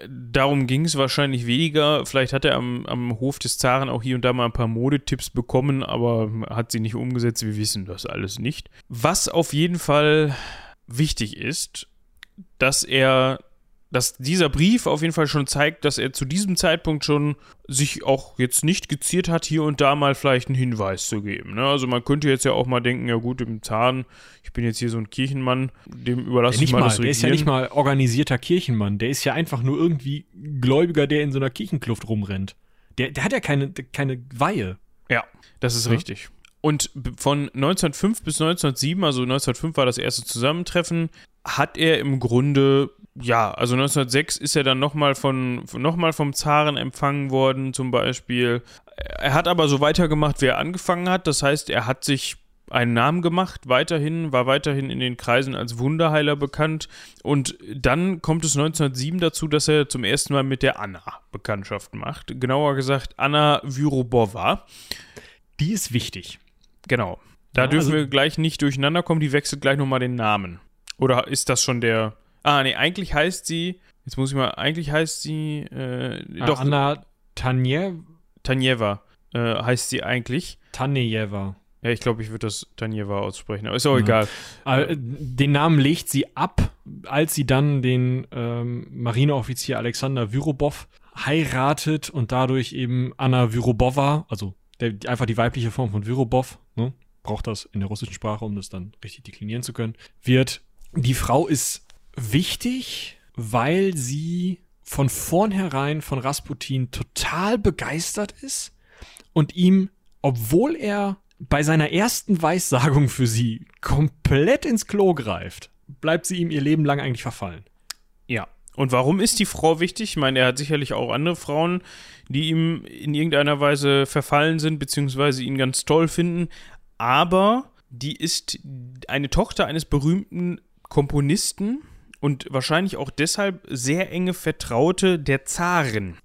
darum ging es wahrscheinlich weniger. Vielleicht hat er am, am, Hof des Zaren auch hier und da mal ein paar Modetipps bekommen, aber hat sie nicht umgesetzt. Wir wissen das alles nicht. Was auf jeden Fall wichtig ist, dass er dass dieser Brief auf jeden Fall schon zeigt, dass er zu diesem Zeitpunkt schon sich auch jetzt nicht geziert hat, hier und da mal vielleicht einen Hinweis zu geben. Ne? Also man könnte jetzt ja auch mal denken, ja gut, im Zahn, ich bin jetzt hier so ein Kirchenmann, dem überlasse ich mal, mal das Der ist ja nicht mal organisierter Kirchenmann, der ist ja einfach nur irgendwie Gläubiger, der in so einer Kirchenkluft rumrennt. Der, der hat ja keine, keine Weihe. Ja, das ist ja? richtig. Und von 1905 bis 1907, also 1905 war das erste Zusammentreffen, hat er im Grunde ja, also 1906 ist er dann nochmal von, noch vom Zaren empfangen worden, zum Beispiel. Er hat aber so weitergemacht, wie er angefangen hat. Das heißt, er hat sich einen Namen gemacht, weiterhin, war weiterhin in den Kreisen als Wunderheiler bekannt. Und dann kommt es 1907 dazu, dass er zum ersten Mal mit der Anna Bekanntschaft macht. Genauer gesagt, Anna Vyrobova. Die ist wichtig. Genau. Da ja, dürfen also wir gleich nicht durcheinander kommen, die wechselt gleich nochmal den Namen. Oder ist das schon der Ah, nee, eigentlich heißt sie, jetzt muss ich mal, eigentlich heißt sie, äh, doch. Anna Tanjev Tanjeva äh, heißt sie eigentlich. Tanjeva. Ja, ich glaube, ich würde das Tanjeva aussprechen, aber ist auch ja. egal. Äh, den Namen legt sie ab, als sie dann den ähm, Marineoffizier Alexander Vyrobov heiratet und dadurch eben Anna Vyrobova, also der, einfach die weibliche Form von Vyrobov, ne, braucht das in der russischen Sprache, um das dann richtig deklinieren zu können, wird. Die Frau ist wichtig, weil sie von vornherein von Rasputin total begeistert ist und ihm, obwohl er bei seiner ersten Weissagung für sie komplett ins Klo greift, bleibt sie ihm ihr Leben lang eigentlich verfallen. Ja. Und warum ist die Frau wichtig? Ich meine, er hat sicherlich auch andere Frauen, die ihm in irgendeiner Weise verfallen sind, beziehungsweise ihn ganz toll finden. Aber die ist eine Tochter eines berühmten Komponisten und wahrscheinlich auch deshalb sehr enge Vertraute der Zarin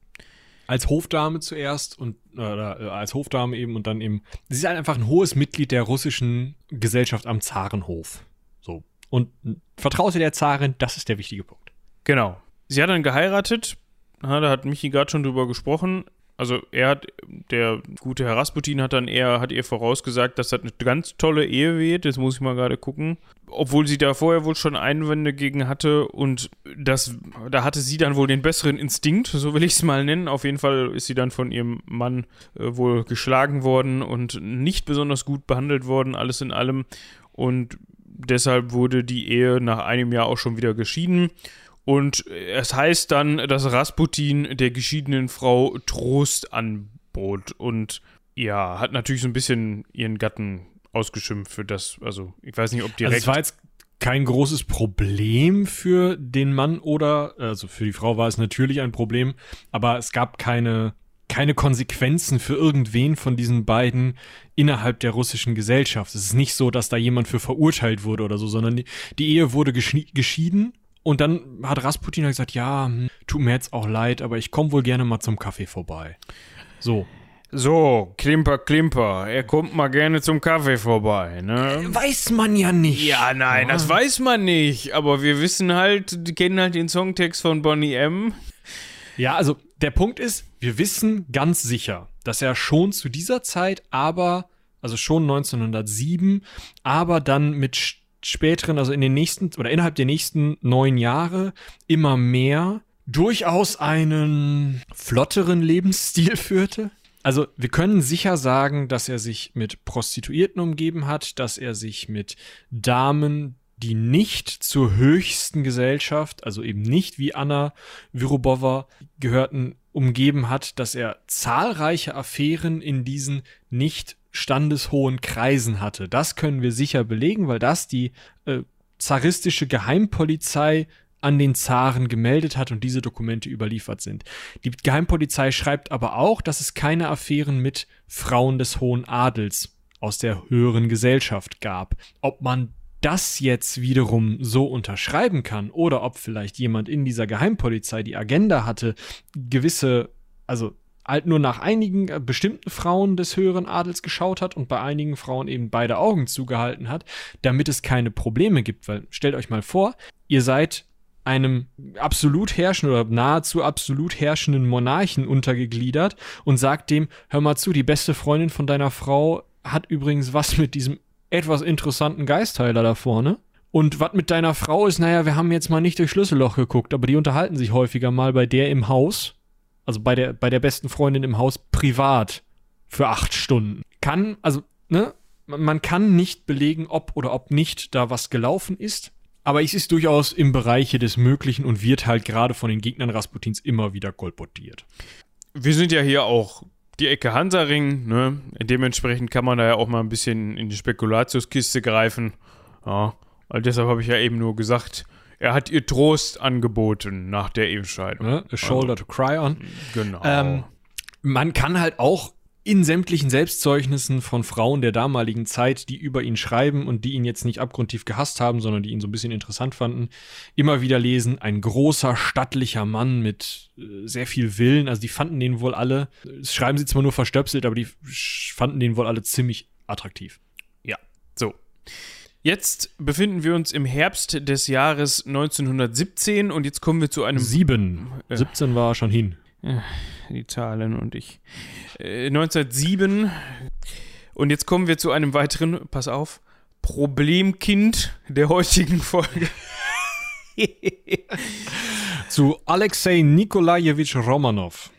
als Hofdame zuerst und oder, äh, als Hofdame eben und dann eben. Sie ist halt einfach ein hohes Mitglied der russischen Gesellschaft am Zarenhof. So. Und Vertraute der Zarin, das ist der wichtige Punkt. Genau. Sie hat dann geheiratet, da hat Michi gerade schon drüber gesprochen. Also er hat, der gute Herr Rasputin hat dann eher, hat ihr vorausgesagt, dass das eine ganz tolle Ehe wird. Das muss ich mal gerade gucken. Obwohl sie da vorher wohl schon Einwände gegen hatte und das, da hatte sie dann wohl den besseren Instinkt, so will ich es mal nennen. Auf jeden Fall ist sie dann von ihrem Mann äh, wohl geschlagen worden und nicht besonders gut behandelt worden, alles in allem. Und deshalb wurde die Ehe nach einem Jahr auch schon wieder geschieden. Und es heißt dann, dass Rasputin der geschiedenen Frau Trost anbot und ja, hat natürlich so ein bisschen ihren Gatten ausgeschimpft für das. Also, ich weiß nicht, ob direkt. Also es war jetzt kein großes Problem für den Mann oder, also für die Frau war es natürlich ein Problem, aber es gab keine, keine Konsequenzen für irgendwen von diesen beiden innerhalb der russischen Gesellschaft. Es ist nicht so, dass da jemand für verurteilt wurde oder so, sondern die, die Ehe wurde geschieden und dann hat Rasputin halt gesagt, ja, hm, tut mir jetzt auch leid, aber ich komme wohl gerne mal zum Kaffee vorbei. So. So, Klimper, Klimper, er kommt mal gerne zum Kaffee vorbei, ne? Weiß man ja nicht. Ja, nein, ja. das weiß man nicht. Aber wir wissen halt, die kennen halt den Songtext von Bonnie M. Ja, also der Punkt ist, wir wissen ganz sicher, dass er schon zu dieser Zeit, aber, also schon 1907, aber dann mit späteren, also in den nächsten oder innerhalb der nächsten neun Jahre immer mehr durchaus einen flotteren Lebensstil führte. Also wir können sicher sagen, dass er sich mit Prostituierten umgeben hat, dass er sich mit Damen, die nicht zur höchsten Gesellschaft, also eben nicht wie Anna Vyrubova gehörten, umgeben hat, dass er zahlreiche Affären in diesen nicht standeshohen Kreisen hatte. Das können wir sicher belegen, weil das die äh, zaristische Geheimpolizei an den Zaren gemeldet hat und diese Dokumente überliefert sind. Die Geheimpolizei schreibt aber auch, dass es keine Affären mit Frauen des hohen Adels aus der höheren Gesellschaft gab. Ob man das jetzt wiederum so unterschreiben kann oder ob vielleicht jemand in dieser Geheimpolizei die Agenda hatte, gewisse, also halt nur nach einigen äh, bestimmten Frauen des höheren Adels geschaut hat und bei einigen Frauen eben beide Augen zugehalten hat, damit es keine Probleme gibt. Weil stellt euch mal vor, ihr seid einem absolut herrschenden oder nahezu absolut herrschenden Monarchen untergegliedert und sagt dem, hör mal zu, die beste Freundin von deiner Frau hat übrigens was mit diesem etwas interessanten Geistheiler da vorne. Und was mit deiner Frau ist, naja, wir haben jetzt mal nicht durch Schlüsselloch geguckt, aber die unterhalten sich häufiger mal bei der im Haus also bei der, bei der besten Freundin im Haus privat für acht Stunden. Kann, also, ne, man kann nicht belegen, ob oder ob nicht da was gelaufen ist. Aber es ist durchaus im Bereiche des Möglichen und wird halt gerade von den Gegnern Rasputins immer wieder kolportiert. Wir sind ja hier auch die Ecke Hansaring, ne? Dementsprechend kann man da ja auch mal ein bisschen in die Spekulatiuskiste greifen. Ja, und deshalb habe ich ja eben nur gesagt, er hat ihr Trost angeboten nach der Ehescheidung. Ne? A shoulder also, to cry on. Genau. Ähm, man kann halt auch in sämtlichen Selbstzeugnissen von Frauen der damaligen Zeit, die über ihn schreiben und die ihn jetzt nicht abgrundtief gehasst haben, sondern die ihn so ein bisschen interessant fanden, immer wieder lesen. Ein großer, stattlicher Mann mit äh, sehr viel Willen. Also die fanden den wohl alle, das schreiben sie zwar nur verstöpselt, aber die fanden den wohl alle ziemlich attraktiv. Ja, so. Jetzt befinden wir uns im Herbst des Jahres 1917 und jetzt kommen wir zu einem. Sieben. Äh, 17 war schon hin. die Zahlen und ich. Äh, 1907 Und jetzt kommen wir zu einem weiteren, pass auf, Problemkind der heutigen Folge. Zu Alexei Nikolajewitsch Romanov.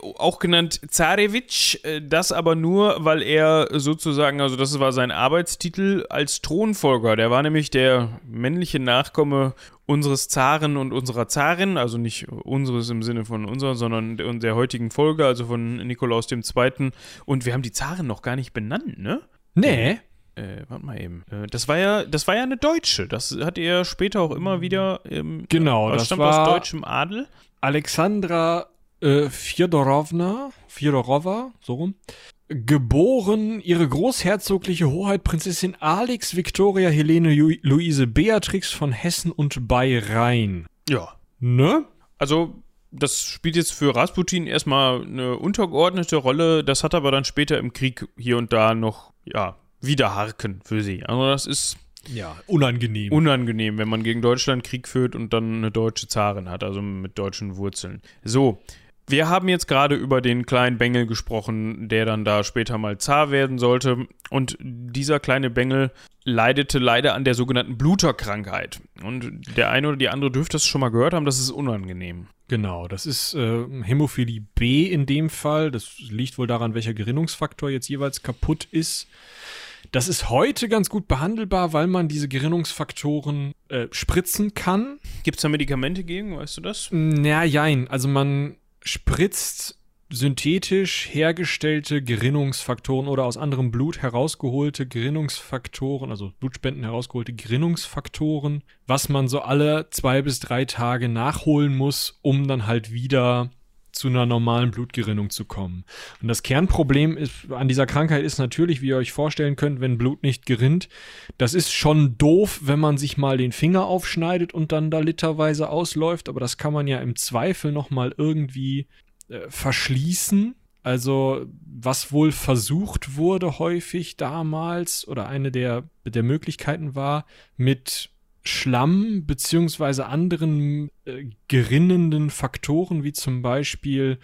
Auch genannt Zarewitsch, äh, das aber nur, weil er sozusagen, also das war sein Arbeitstitel als Thronfolger. Der war nämlich der männliche Nachkomme unseres Zaren und unserer Zarin, also nicht unseres im Sinne von unserer, sondern der, der heutigen Folge, also von Nikolaus II. Und wir haben die Zaren noch gar nicht benannt, ne? Nee. Äh, warte mal eben. Äh, das war ja, das war ja eine Deutsche. Das hat er später auch immer wieder. Ähm, Genau, das das stammt war- aus deutschem Adel. Alexandra äh, Fjodorovna, Fjodorova, so rum, geboren ihre großherzogliche Hoheit Prinzessin Alex Victoria Helene Ju Luise Beatrix von Hessen und bei Rhein. Ja. Ne? Also, das spielt jetzt für Rasputin erstmal eine untergeordnete Rolle. Das hat aber dann später im Krieg hier und da noch, ja, Widerhaken für sie. Also, das ist Ja, unangenehm. unangenehm, wenn man gegen Deutschland Krieg führt und dann eine deutsche Zarin hat, also mit deutschen Wurzeln. So. Wir haben jetzt gerade über den kleinen Bengel gesprochen, der dann da später mal Zar werden sollte. Und dieser kleine Bengel leidete leider an der sogenannten Bluterkrankheit. Und der eine oder die andere dürfte es schon mal gehört haben, das ist unangenehm. Genau, das ist äh, Hämophilie B in dem Fall. Das liegt wohl daran, welcher Gerinnungsfaktor jetzt jeweils kaputt ist. Das ist heute ganz gut behandelbar, weil man diese Gerinnungsfaktoren äh, spritzen kann. Gibt es da Medikamente gegen, weißt du das? Na, jein. Also man spritzt synthetisch hergestellte Gerinnungsfaktoren oder aus anderem Blut herausgeholte Gerinnungsfaktoren, also Blutspenden herausgeholte Gerinnungsfaktoren, was man so alle zwei bis drei Tage nachholen muss, um dann halt wieder zu einer normalen Blutgerinnung zu kommen. Und das Kernproblem ist, an dieser Krankheit ist natürlich, wie ihr euch vorstellen könnt, wenn Blut nicht gerinnt, das ist schon doof, wenn man sich mal den Finger aufschneidet und dann da literweise ausläuft, aber das kann man ja im Zweifel noch mal irgendwie äh, verschließen. Also, was wohl versucht wurde häufig damals oder eine der, der Möglichkeiten war, mit Schlamm beziehungsweise anderen äh, gerinnenden Faktoren, wie zum Beispiel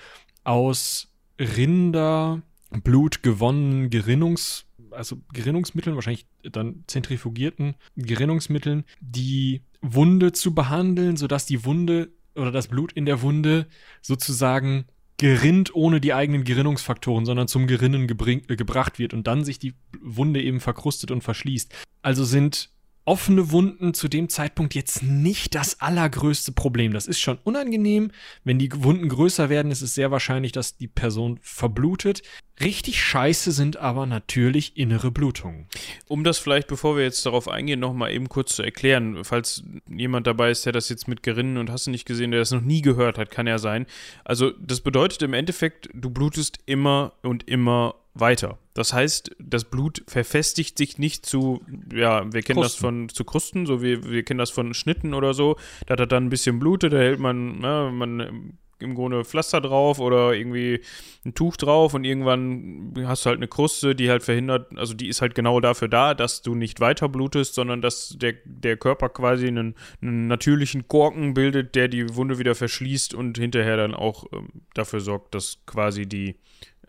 aus Rinderblut gewonnenen Gerinnungs, also Gerinnungsmitteln, wahrscheinlich dann zentrifugierten Gerinnungsmitteln, die Wunde zu behandeln, sodass die Wunde oder das Blut in der Wunde sozusagen gerinnt ohne die eigenen Gerinnungsfaktoren, sondern zum Gerinnen äh, gebracht wird und dann sich die Wunde eben verkrustet und verschließt. Also sind offene Wunden zu dem Zeitpunkt jetzt nicht das allergrößte Problem. Das ist schon unangenehm. Wenn die Wunden größer werden, ist es sehr wahrscheinlich, dass die Person verblutet. Richtig scheiße sind aber natürlich innere Blutungen. Um das vielleicht, bevor wir jetzt darauf eingehen, nochmal eben kurz zu erklären, falls jemand dabei ist, der das jetzt mit Gerinnen und hast du nicht gesehen, der das noch nie gehört hat, kann ja sein. Also, das bedeutet im Endeffekt, du blutest immer und immer weiter. Das heißt, das Blut verfestigt sich nicht zu, ja, wir kennen das Krusten. von, zu Krusten, so wie wir kennen das von Schnitten oder so. Da hat er dann ein bisschen blutet, da hält man, ja, man im Grunde Pflaster drauf oder irgendwie ein Tuch drauf und irgendwann hast du halt eine Kruste, die halt verhindert, also die ist halt genau dafür da, dass du nicht weiter blutest, sondern dass der, der Körper quasi einen, einen natürlichen Korken bildet, der die Wunde wieder verschließt und hinterher dann auch ähm, dafür sorgt, dass quasi die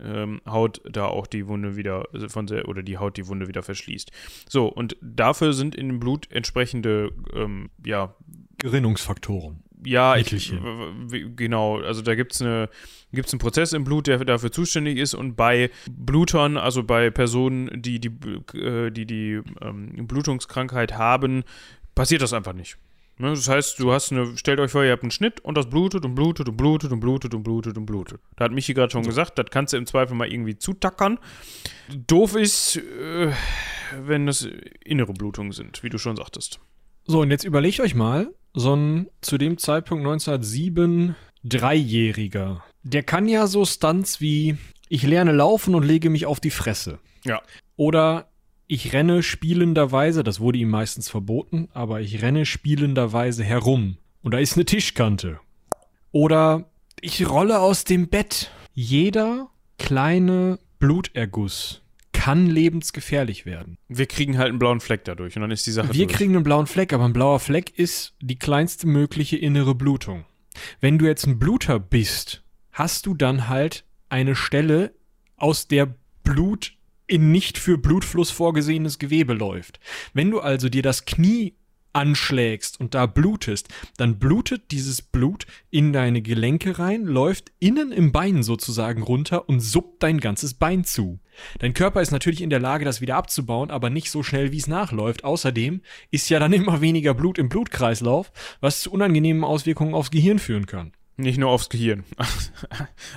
ähm, Haut da auch die Wunde wieder also von der, oder die Haut die Wunde wieder verschließt. So, und dafür sind in dem Blut entsprechende, ähm, ja, Gerinnungsfaktoren. ja, ich, genau. Also da gibt es eine, gibt's einen Prozess im Blut, der dafür zuständig ist. Und bei Blutern, also bei Personen, die die, äh, die, die ähm, Blutungskrankheit haben, passiert das einfach nicht. Ne? Das heißt, du hast eine, stellt euch vor, ihr habt einen Schnitt und das blutet und blutet und blutet und blutet und blutet und blutet. Da hat Michi gerade schon gesagt, das kannst du im Zweifel mal irgendwie zutackern. Doof ist, äh, wenn das innere Blutungen sind, wie du schon sagtest. So, und jetzt überlegt euch mal, so ein zu dem Zeitpunkt 1907 Dreijähriger, der kann ja so Stunts wie ich lerne laufen und lege mich auf die Fresse. Ja. Oder ich renne spielenderweise, das wurde ihm meistens verboten, aber ich renne spielenderweise herum und da ist eine Tischkante. Oder ich rolle aus dem Bett. Jeder kleine Bluterguss kann lebensgefährlich werden. Wir kriegen halt einen blauen Fleck dadurch und dann ist die Sache Wir durch. kriegen einen blauen Fleck, aber ein blauer Fleck ist die kleinste mögliche innere Blutung. Wenn du jetzt ein Bluter bist, hast du dann halt eine Stelle, aus der Blut in nicht für Blutfluss vorgesehenes Gewebe läuft. Wenn du also dir das Knie anschlägst und da blutest, dann blutet dieses Blut in deine Gelenke rein, läuft innen im Bein sozusagen runter und suppt dein ganzes Bein zu. Dein Körper ist natürlich in der Lage, das wieder abzubauen, aber nicht so schnell, wie es nachläuft. Außerdem ist ja dann immer weniger Blut im Blutkreislauf, was zu unangenehmen Auswirkungen aufs Gehirn führen kann. Nicht nur aufs Gehirn.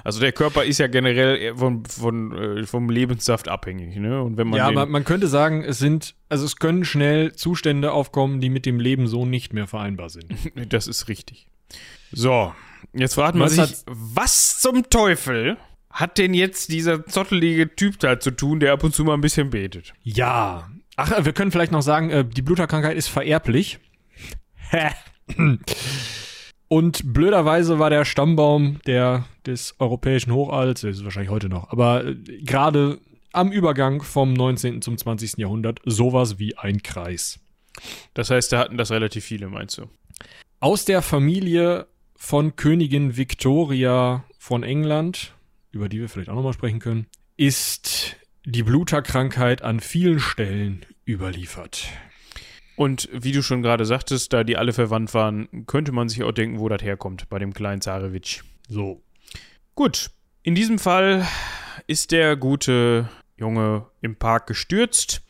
Also der Körper ist ja generell von, von, äh, vom Lebenssaft abhängig. Ne? Und wenn man ja, man, man könnte sagen, es sind, also es können schnell Zustände aufkommen, die mit dem Leben so nicht mehr vereinbar sind. Das ist richtig. So, jetzt fragt man Was sich, hat- was zum Teufel hat denn jetzt dieser zottelige Typ da zu tun, der ab und zu mal ein bisschen betet? Ja. Ach, wir können vielleicht noch sagen, äh, die Bluterkrankheit ist vererblich. Und blöderweise war der Stammbaum der, des europäischen Hochadels, das ist wahrscheinlich heute noch, aber äh, gerade am Übergang vom 19. zum 20. Jahrhundert sowas wie ein Kreis. Das heißt, da hatten das relativ viele, meinst du? Aus der Familie von Königin Victoria von England, über die wir vielleicht auch nochmal sprechen können, ist die Bluterkrankheit an vielen Stellen überliefert. Und wie du schon gerade sagtest, da die alle verwandt waren, könnte man sich auch denken, wo das herkommt, bei dem kleinen Zarewitsch. So. Gut, in diesem Fall ist der gute Junge im Park gestürzt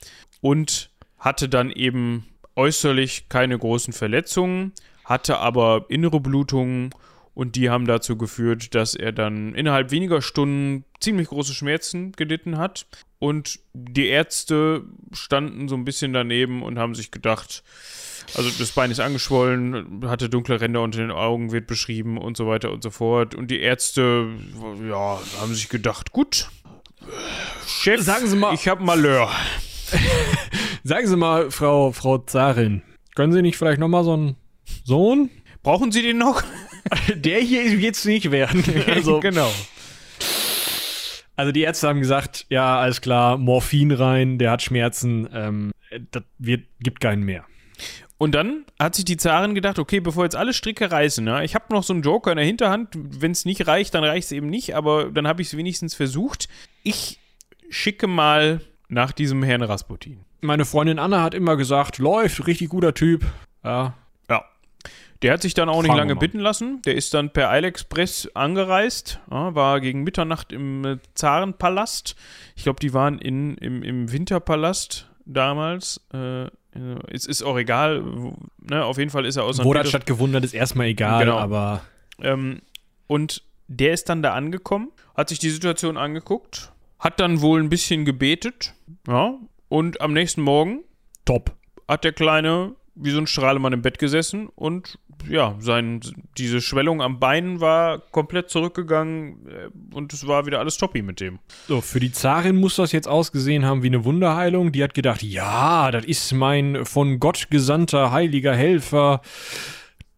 und hatte dann eben äußerlich keine großen Verletzungen, hatte aber innere Blutungen und die haben dazu geführt, dass er dann innerhalb weniger Stunden ziemlich große Schmerzen gelitten hat. Und die Ärzte standen so ein bisschen daneben und haben sich gedacht, also das Bein ist angeschwollen, hatte dunkle Ränder unter den Augen, wird beschrieben und so weiter und so fort. Und die Ärzte, ja, haben sich gedacht, gut, Chef, Sagen Sie mal- ich hab Malheur. Sagen Sie mal, Frau, Frau Zarin, können Sie nicht vielleicht nochmal so einen Sohn? Brauchen Sie den noch? Der hier jetzt nicht werden. Also, genau. also die Ärzte haben gesagt, ja, alles klar, Morphin rein, der hat Schmerzen, ähm, das wird, gibt keinen mehr. Und dann hat sich die Zarin gedacht, okay, bevor jetzt alle Stricke reißen, ne, ich habe noch so einen Joker in der Hinterhand, wenn es nicht reicht, dann reicht es eben nicht, aber dann habe ich es wenigstens versucht. Ich schicke mal nach diesem Herrn Rasputin. Meine Freundin Anna hat immer gesagt, läuft, richtig guter Typ. Ja. Der hat sich dann auch nicht lange bitten lassen. Der ist dann per Eilexpress angereist, ja, war gegen Mitternacht im äh, Zarenpalast. Ich glaube, die waren in, im, im Winterpalast damals. Äh, es ist auch egal. wo- Ne, auf jeden Fall ist er aus wo das stattgefunden hat, ist erstmal egal, Genau. aber Ähm, und der ist dann da angekommen, hat sich die Situation angeguckt, hat dann wohl ein bisschen gebetet, ja, und am nächsten Morgen top. hat der Kleine wie so ein Strahlemann im Bett gesessen und ja, sein, diese Schwellung am Bein war komplett zurückgegangen äh, und es war wieder alles toppi mit dem. So, für die Zarin muss das jetzt ausgesehen haben wie eine Wunderheilung. Die hat gedacht, ja, das ist mein von Gott gesandter heiliger Helfer.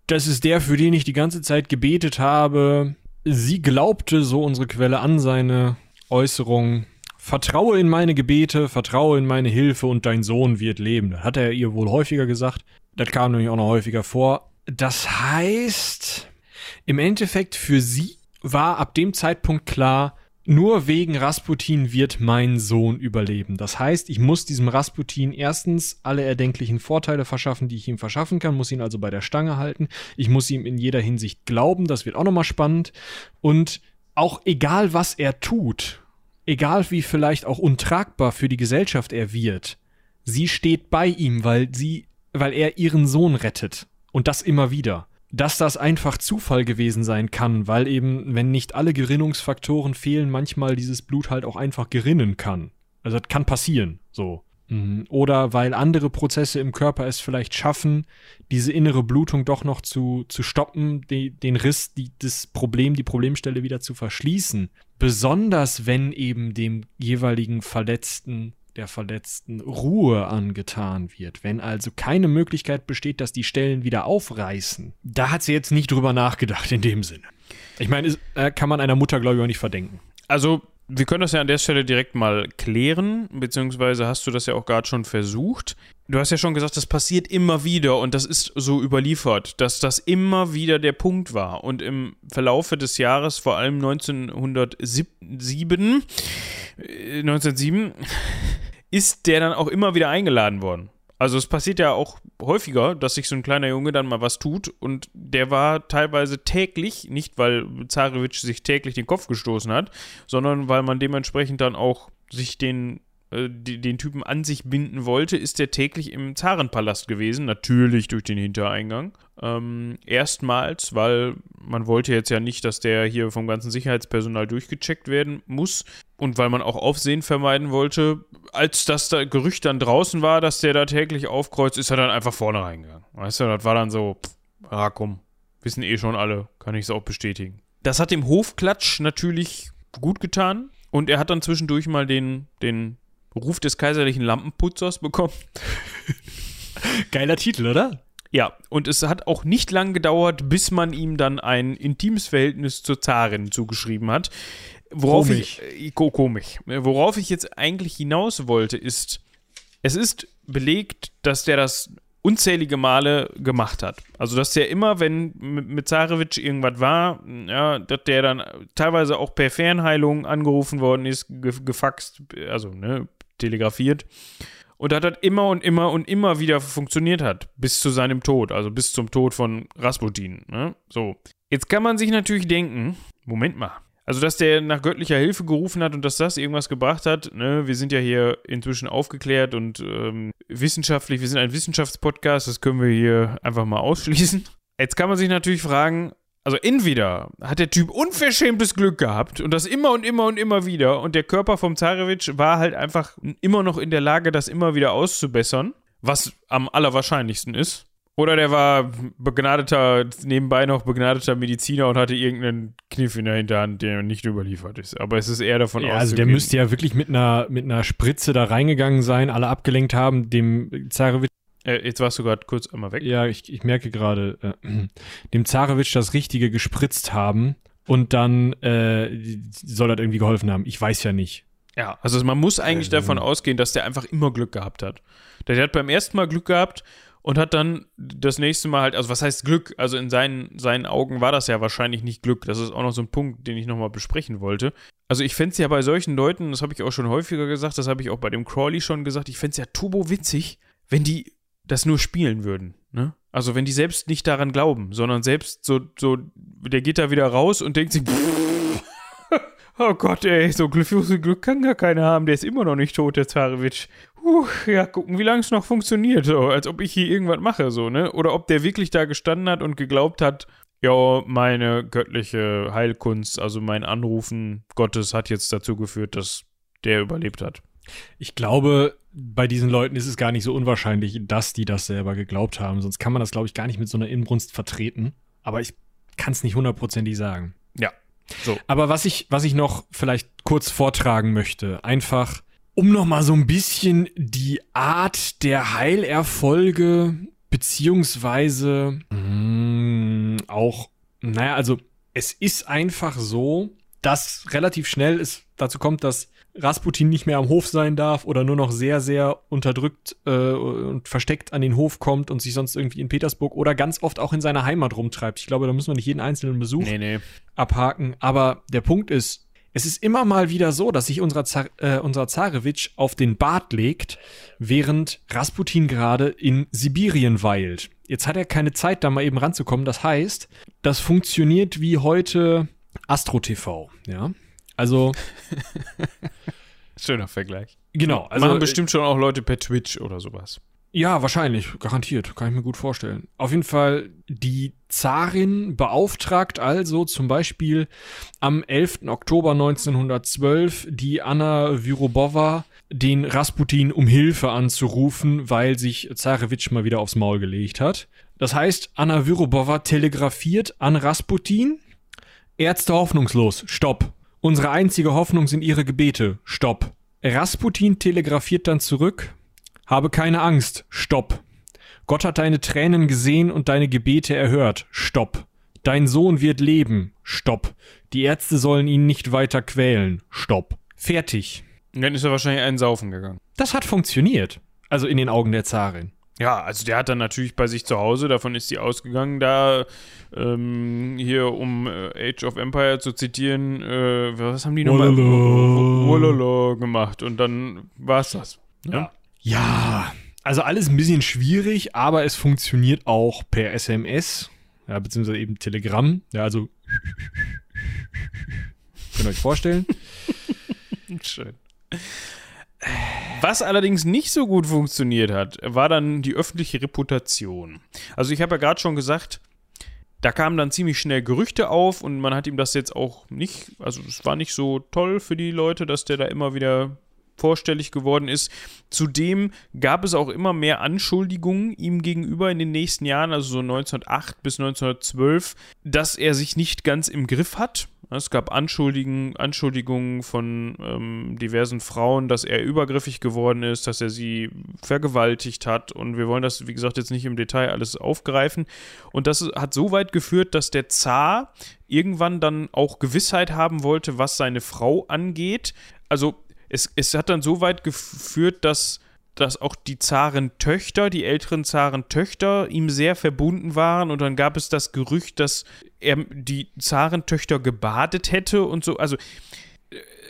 Das ist der, für den ich die ganze Zeit gebetet habe. Sie glaubte, so unsere Quelle, an seine Äußerung. Vertraue in meine Gebete, vertraue in meine Hilfe und dein Sohn wird leben. Das hat er ihr wohl häufiger gesagt. Das kam nämlich auch noch häufiger vor. Das heißt, im Endeffekt für sie war ab dem Zeitpunkt klar, nur wegen Rasputin wird mein Sohn überleben. Das heißt, ich muss diesem Rasputin erstens alle erdenklichen Vorteile verschaffen, die ich ihm verschaffen kann, muss ihn also bei der Stange halten. Ich muss ihm in jeder Hinsicht glauben, das wird auch nochmal spannend. Und auch egal, was er tut, egal wie vielleicht auch untragbar für die Gesellschaft er wird, sie steht bei ihm, weil sie, weil er ihren Sohn rettet. Und das immer wieder. Dass das einfach Zufall gewesen sein kann, weil eben, wenn nicht alle Gerinnungsfaktoren fehlen, manchmal dieses Blut halt auch einfach gerinnen kann. Also das kann passieren, so. Mhm. Oder weil andere Prozesse im Körper es vielleicht schaffen, diese innere Blutung doch noch zu, zu stoppen, die, den Riss, die, das Problem, die Problemstelle wieder zu verschließen. Besonders wenn eben dem jeweiligen Verletzten, der Verletzten Ruhe angetan wird. Wenn also keine Möglichkeit besteht, dass die Stellen wieder aufreißen. Da hat sie jetzt nicht drüber nachgedacht in dem Sinne. Ich meine, äh, kann man einer Mutter, glaube ich, auch nicht verdenken. Also, wir können das ja an der Stelle direkt mal klären, beziehungsweise hast du das ja auch gerade schon versucht. Du hast ja schon gesagt, das passiert immer wieder und das ist so überliefert, dass das immer wieder der Punkt war. Und im Verlaufe des Jahres, vor allem 1907, äh, 1907, ist der dann auch immer wieder eingeladen worden. Also es passiert ja auch häufiger, dass sich so ein kleiner Junge dann mal was tut und der war teilweise täglich, nicht weil Zarewitsch sich täglich den Kopf gestoßen hat, sondern weil man dementsprechend dann auch sich den den Typen an sich binden wollte, ist der täglich im Zarenpalast gewesen, natürlich durch den Hintereingang. Ähm, erstmals, weil man wollte jetzt ja nicht, dass der hier vom ganzen Sicherheitspersonal durchgecheckt werden muss und weil man auch Aufsehen vermeiden wollte. Als das da Gerücht dann draußen war, dass der da täglich aufkreuzt, ist er dann einfach vorne reingegangen. Weißt du, das war dann so, pff, ah komm, wissen eh schon alle, kann ich es auch bestätigen. Das hat dem Hofklatsch natürlich gut getan. Und er hat dann zwischendurch mal den, den Ruf des kaiserlichen Lampenputzers bekommen. Geiler Titel, oder? Ja, und es hat auch nicht lang gedauert, bis man ihm dann ein intimes Verhältnis zur Zarin zugeschrieben hat. Worauf Komisch. ich äh, ko- komisch. Worauf ich jetzt eigentlich hinaus wollte, ist, es ist belegt, dass der das unzählige Male gemacht hat. Also, dass der immer, wenn mit, mit Zarewitsch irgendwas war, ja, dass der dann teilweise auch per Fernheilung angerufen worden ist, ge gefaxt, also, ne, telegrafiert. Und dass das immer und immer und immer wieder funktioniert hat, bis zu seinem Tod, also bis zum Tod von Rasputin. Ne? So. Jetzt kann man sich natürlich denken, Moment mal. Also, dass der nach göttlicher Hilfe gerufen hat und dass das irgendwas gebracht hat, ne, wir sind ja hier inzwischen aufgeklärt und ähm, wissenschaftlich, wir sind ein Wissenschaftspodcast, das können wir hier einfach mal ausschließen. Jetzt kann man sich natürlich fragen, also entweder hat der Typ unverschämtes Glück gehabt und das immer und immer und immer wieder und der Körper vom Zarewitsch war halt einfach immer noch in der Lage, das immer wieder auszubessern, was am allerwahrscheinlichsten ist. Oder der war begnadeter, nebenbei noch begnadeter Mediziner und hatte irgendeinen Kniff in der Hinterhand, der nicht überliefert ist. Aber es ist eher davon Ja, also der auszugehen- müsste ja wirklich mit einer, mit einer Spritze da reingegangen sein, alle abgelenkt haben, dem Zarewitsch, Äh, jetzt warst du gerade kurz einmal weg. ja, ich, ich merke gerade, äh, dem Zarewitsch das Richtige gespritzt haben und dann äh, soll das irgendwie geholfen haben. Ich weiß ja nicht. Ja, also man muss eigentlich Ähm. davon ausgehen, dass der einfach immer Glück gehabt hat. Der hat beim ersten Mal Glück gehabt und hat dann das nächste Mal halt, also was heißt Glück? Also in seinen, seinen Augen war das ja wahrscheinlich nicht Glück. Das ist auch noch so ein Punkt, den ich nochmal besprechen wollte. Also ich fände es ja bei solchen Leuten, das habe ich auch schon häufiger gesagt, das habe ich auch bei dem Crawley schon gesagt, ich fände es ja turbo witzig, wenn die das nur spielen würden. Ne? Also wenn die selbst nicht daran glauben, sondern selbst so, so, der geht da wieder raus und denkt sich, Oh Gott, ey, so Glück, so Glück kann gar keiner haben. Der ist immer noch nicht tot, der Zarewitsch. Puh, ja, gucken, wie lange es noch funktioniert. So, als ob ich hier irgendwas mache, so, ne? Oder ob der wirklich da gestanden hat und geglaubt hat, ja, meine göttliche Heilkunst, also mein Anrufen Gottes hat jetzt dazu geführt, dass der überlebt hat. Ich glaube, bei diesen Leuten ist es gar nicht so unwahrscheinlich, dass die das selber geglaubt haben. Sonst kann man das, glaube ich, gar nicht mit so einer Inbrunst vertreten. Aber ich kann es nicht hundertprozentig sagen. Ja. So. Aber was ich, was ich noch vielleicht kurz vortragen möchte, einfach um noch mal so ein bisschen die Art der Heilerfolge beziehungsweise mh, auch, naja, also es ist einfach so, dass relativ schnell es dazu kommt, dass Rasputin nicht mehr am Hof sein darf oder nur noch sehr, sehr unterdrückt äh, und versteckt an den Hof kommt und sich sonst irgendwie in Petersburg oder ganz oft auch in seiner Heimat rumtreibt. Ich glaube, da müssen wir nicht jeden einzelnen Besuch Nee, nee. abhaken. Aber der Punkt ist, es ist immer mal wieder so, dass sich unser, Zar äh, unser Zarewitsch auf den Bart legt, während Rasputin gerade in Sibirien weilt. Jetzt hat er keine Zeit, da mal eben ranzukommen. Das heißt, das funktioniert wie heute Astro TV, ja. Also, Schöner Vergleich. genau. Also, Machen bestimmt schon auch Leute per Twitch oder sowas. Ja, wahrscheinlich, garantiert, kann ich mir gut vorstellen. Auf jeden Fall, die Zarin beauftragt also zum Beispiel am 11. Oktober 1912 die Anna Vyrobova, den Rasputin um Hilfe anzurufen, weil sich Zarewitsch mal wieder aufs Maul gelegt hat. Das heißt, Anna Vyrobova telegrafiert an Rasputin, Ärzte hoffnungslos, stopp. Unsere einzige Hoffnung sind ihre Gebete, stopp. Rasputin telegrafiert dann zurück, habe keine Angst. Stopp. Gott hat deine Tränen gesehen und deine Gebete erhört. Stopp. Dein Sohn wird leben. Stopp. Die Ärzte sollen ihn nicht weiter quälen. Stopp. Fertig. Dann ist er wahrscheinlich einen saufen gegangen. Das hat funktioniert. Also in den Augen der Zarin. Ja, also der hat dann natürlich bei sich zu Hause, davon ist sie ausgegangen, da ähm, hier um äh, Age of Empire zu zitieren, äh, was haben die nochmal? Wololo. Gemacht und dann war's das. Ja. ja, also alles ein bisschen schwierig, aber es funktioniert auch per SMS, ja, beziehungsweise eben Telegram. Ja, also könnt ihr euch vorstellen. Schön. Was allerdings nicht so gut funktioniert hat, war dann die öffentliche Reputation. Also ich habe ja gerade schon gesagt, da kamen dann ziemlich schnell Gerüchte auf und man hat ihm das jetzt auch nicht, also es war nicht so toll für die Leute, dass der da immer wieder vorstellig geworden ist. Zudem gab es auch immer mehr Anschuldigungen ihm gegenüber in den nächsten Jahren, also so 1908 bis 1912, dass er sich nicht ganz im Griff hat. Es gab Anschuldigungen, Anschuldigungen von ähm, diversen Frauen, dass er übergriffig geworden ist, dass er sie vergewaltigt hat. Und wir wollen das, wie gesagt, jetzt nicht im Detail alles aufgreifen. Und das hat so weit geführt, dass der Zar irgendwann dann auch Gewissheit haben wollte, was seine Frau angeht. Also es, es hat dann so weit geführt, dass dass auch die Zarentöchter, die älteren Zarentöchter ihm sehr verbunden waren und dann gab es das Gerücht, dass er die Zarentöchter gebadet hätte und so. Also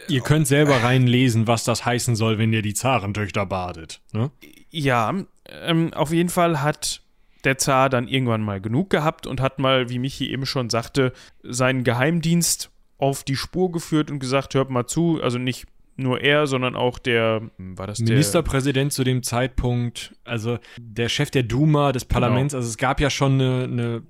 Ihr könnt selber reinlesen, was das heißen soll, wenn ihr die Zarentöchter badet. Ne? Ja, ähm, auf jeden Fall hat der Zar dann irgendwann mal genug gehabt und hat mal, wie Michi eben schon sagte, seinen Geheimdienst auf die Spur geführt und gesagt, hört mal zu, also nicht nur er, sondern auch der, war das Ministerpräsident zu dem Zeitpunkt, also der Chef der Duma, des Parlaments, genau. also es gab ja schon eine, eine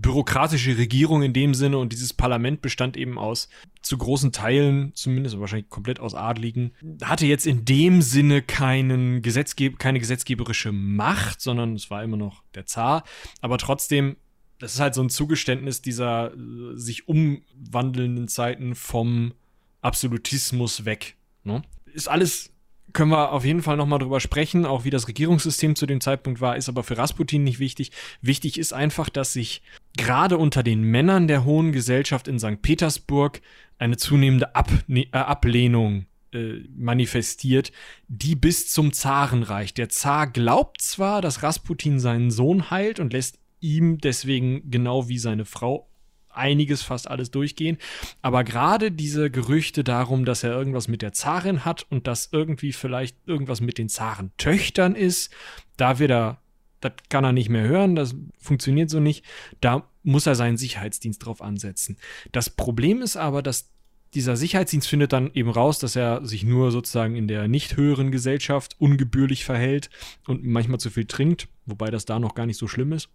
bürokratische Regierung in dem Sinne und dieses Parlament bestand eben aus zu großen Teilen, zumindest wahrscheinlich komplett aus Adligen, hatte jetzt in dem Sinne keinen Gesetzgeb keine gesetzgeberische Macht, sondern es war immer noch der Zar, aber trotzdem das ist halt so ein Zugeständnis dieser äh, sich umwandelnden Zeiten vom Absolutismus weg. Ne? Ist alles, können wir auf jeden Fall nochmal drüber sprechen, auch wie das Regierungssystem zu dem Zeitpunkt war, ist aber für Rasputin nicht wichtig. Wichtig ist einfach, dass sich gerade unter den Männern der hohen Gesellschaft in St. Petersburg eine zunehmende Ab äh, Ablehnung äh, manifestiert, die bis zum Zaren reicht. Der Zar glaubt zwar, dass Rasputin seinen Sohn heilt und lässt ihm deswegen genau wie seine Frau einiges, fast alles durchgehen. Aber gerade diese Gerüchte darum, dass er irgendwas mit der Zarin hat und dass irgendwie vielleicht irgendwas mit den Zarentöchtern ist, da wird er, das kann er nicht mehr hören, das funktioniert so nicht. Da muss er seinen Sicherheitsdienst drauf ansetzen. Das Problem ist aber, dass dieser Sicherheitsdienst findet dann eben raus, dass er sich nur sozusagen in der nicht höheren Gesellschaft ungebührlich verhält und manchmal zu viel trinkt, wobei das da noch gar nicht so schlimm ist.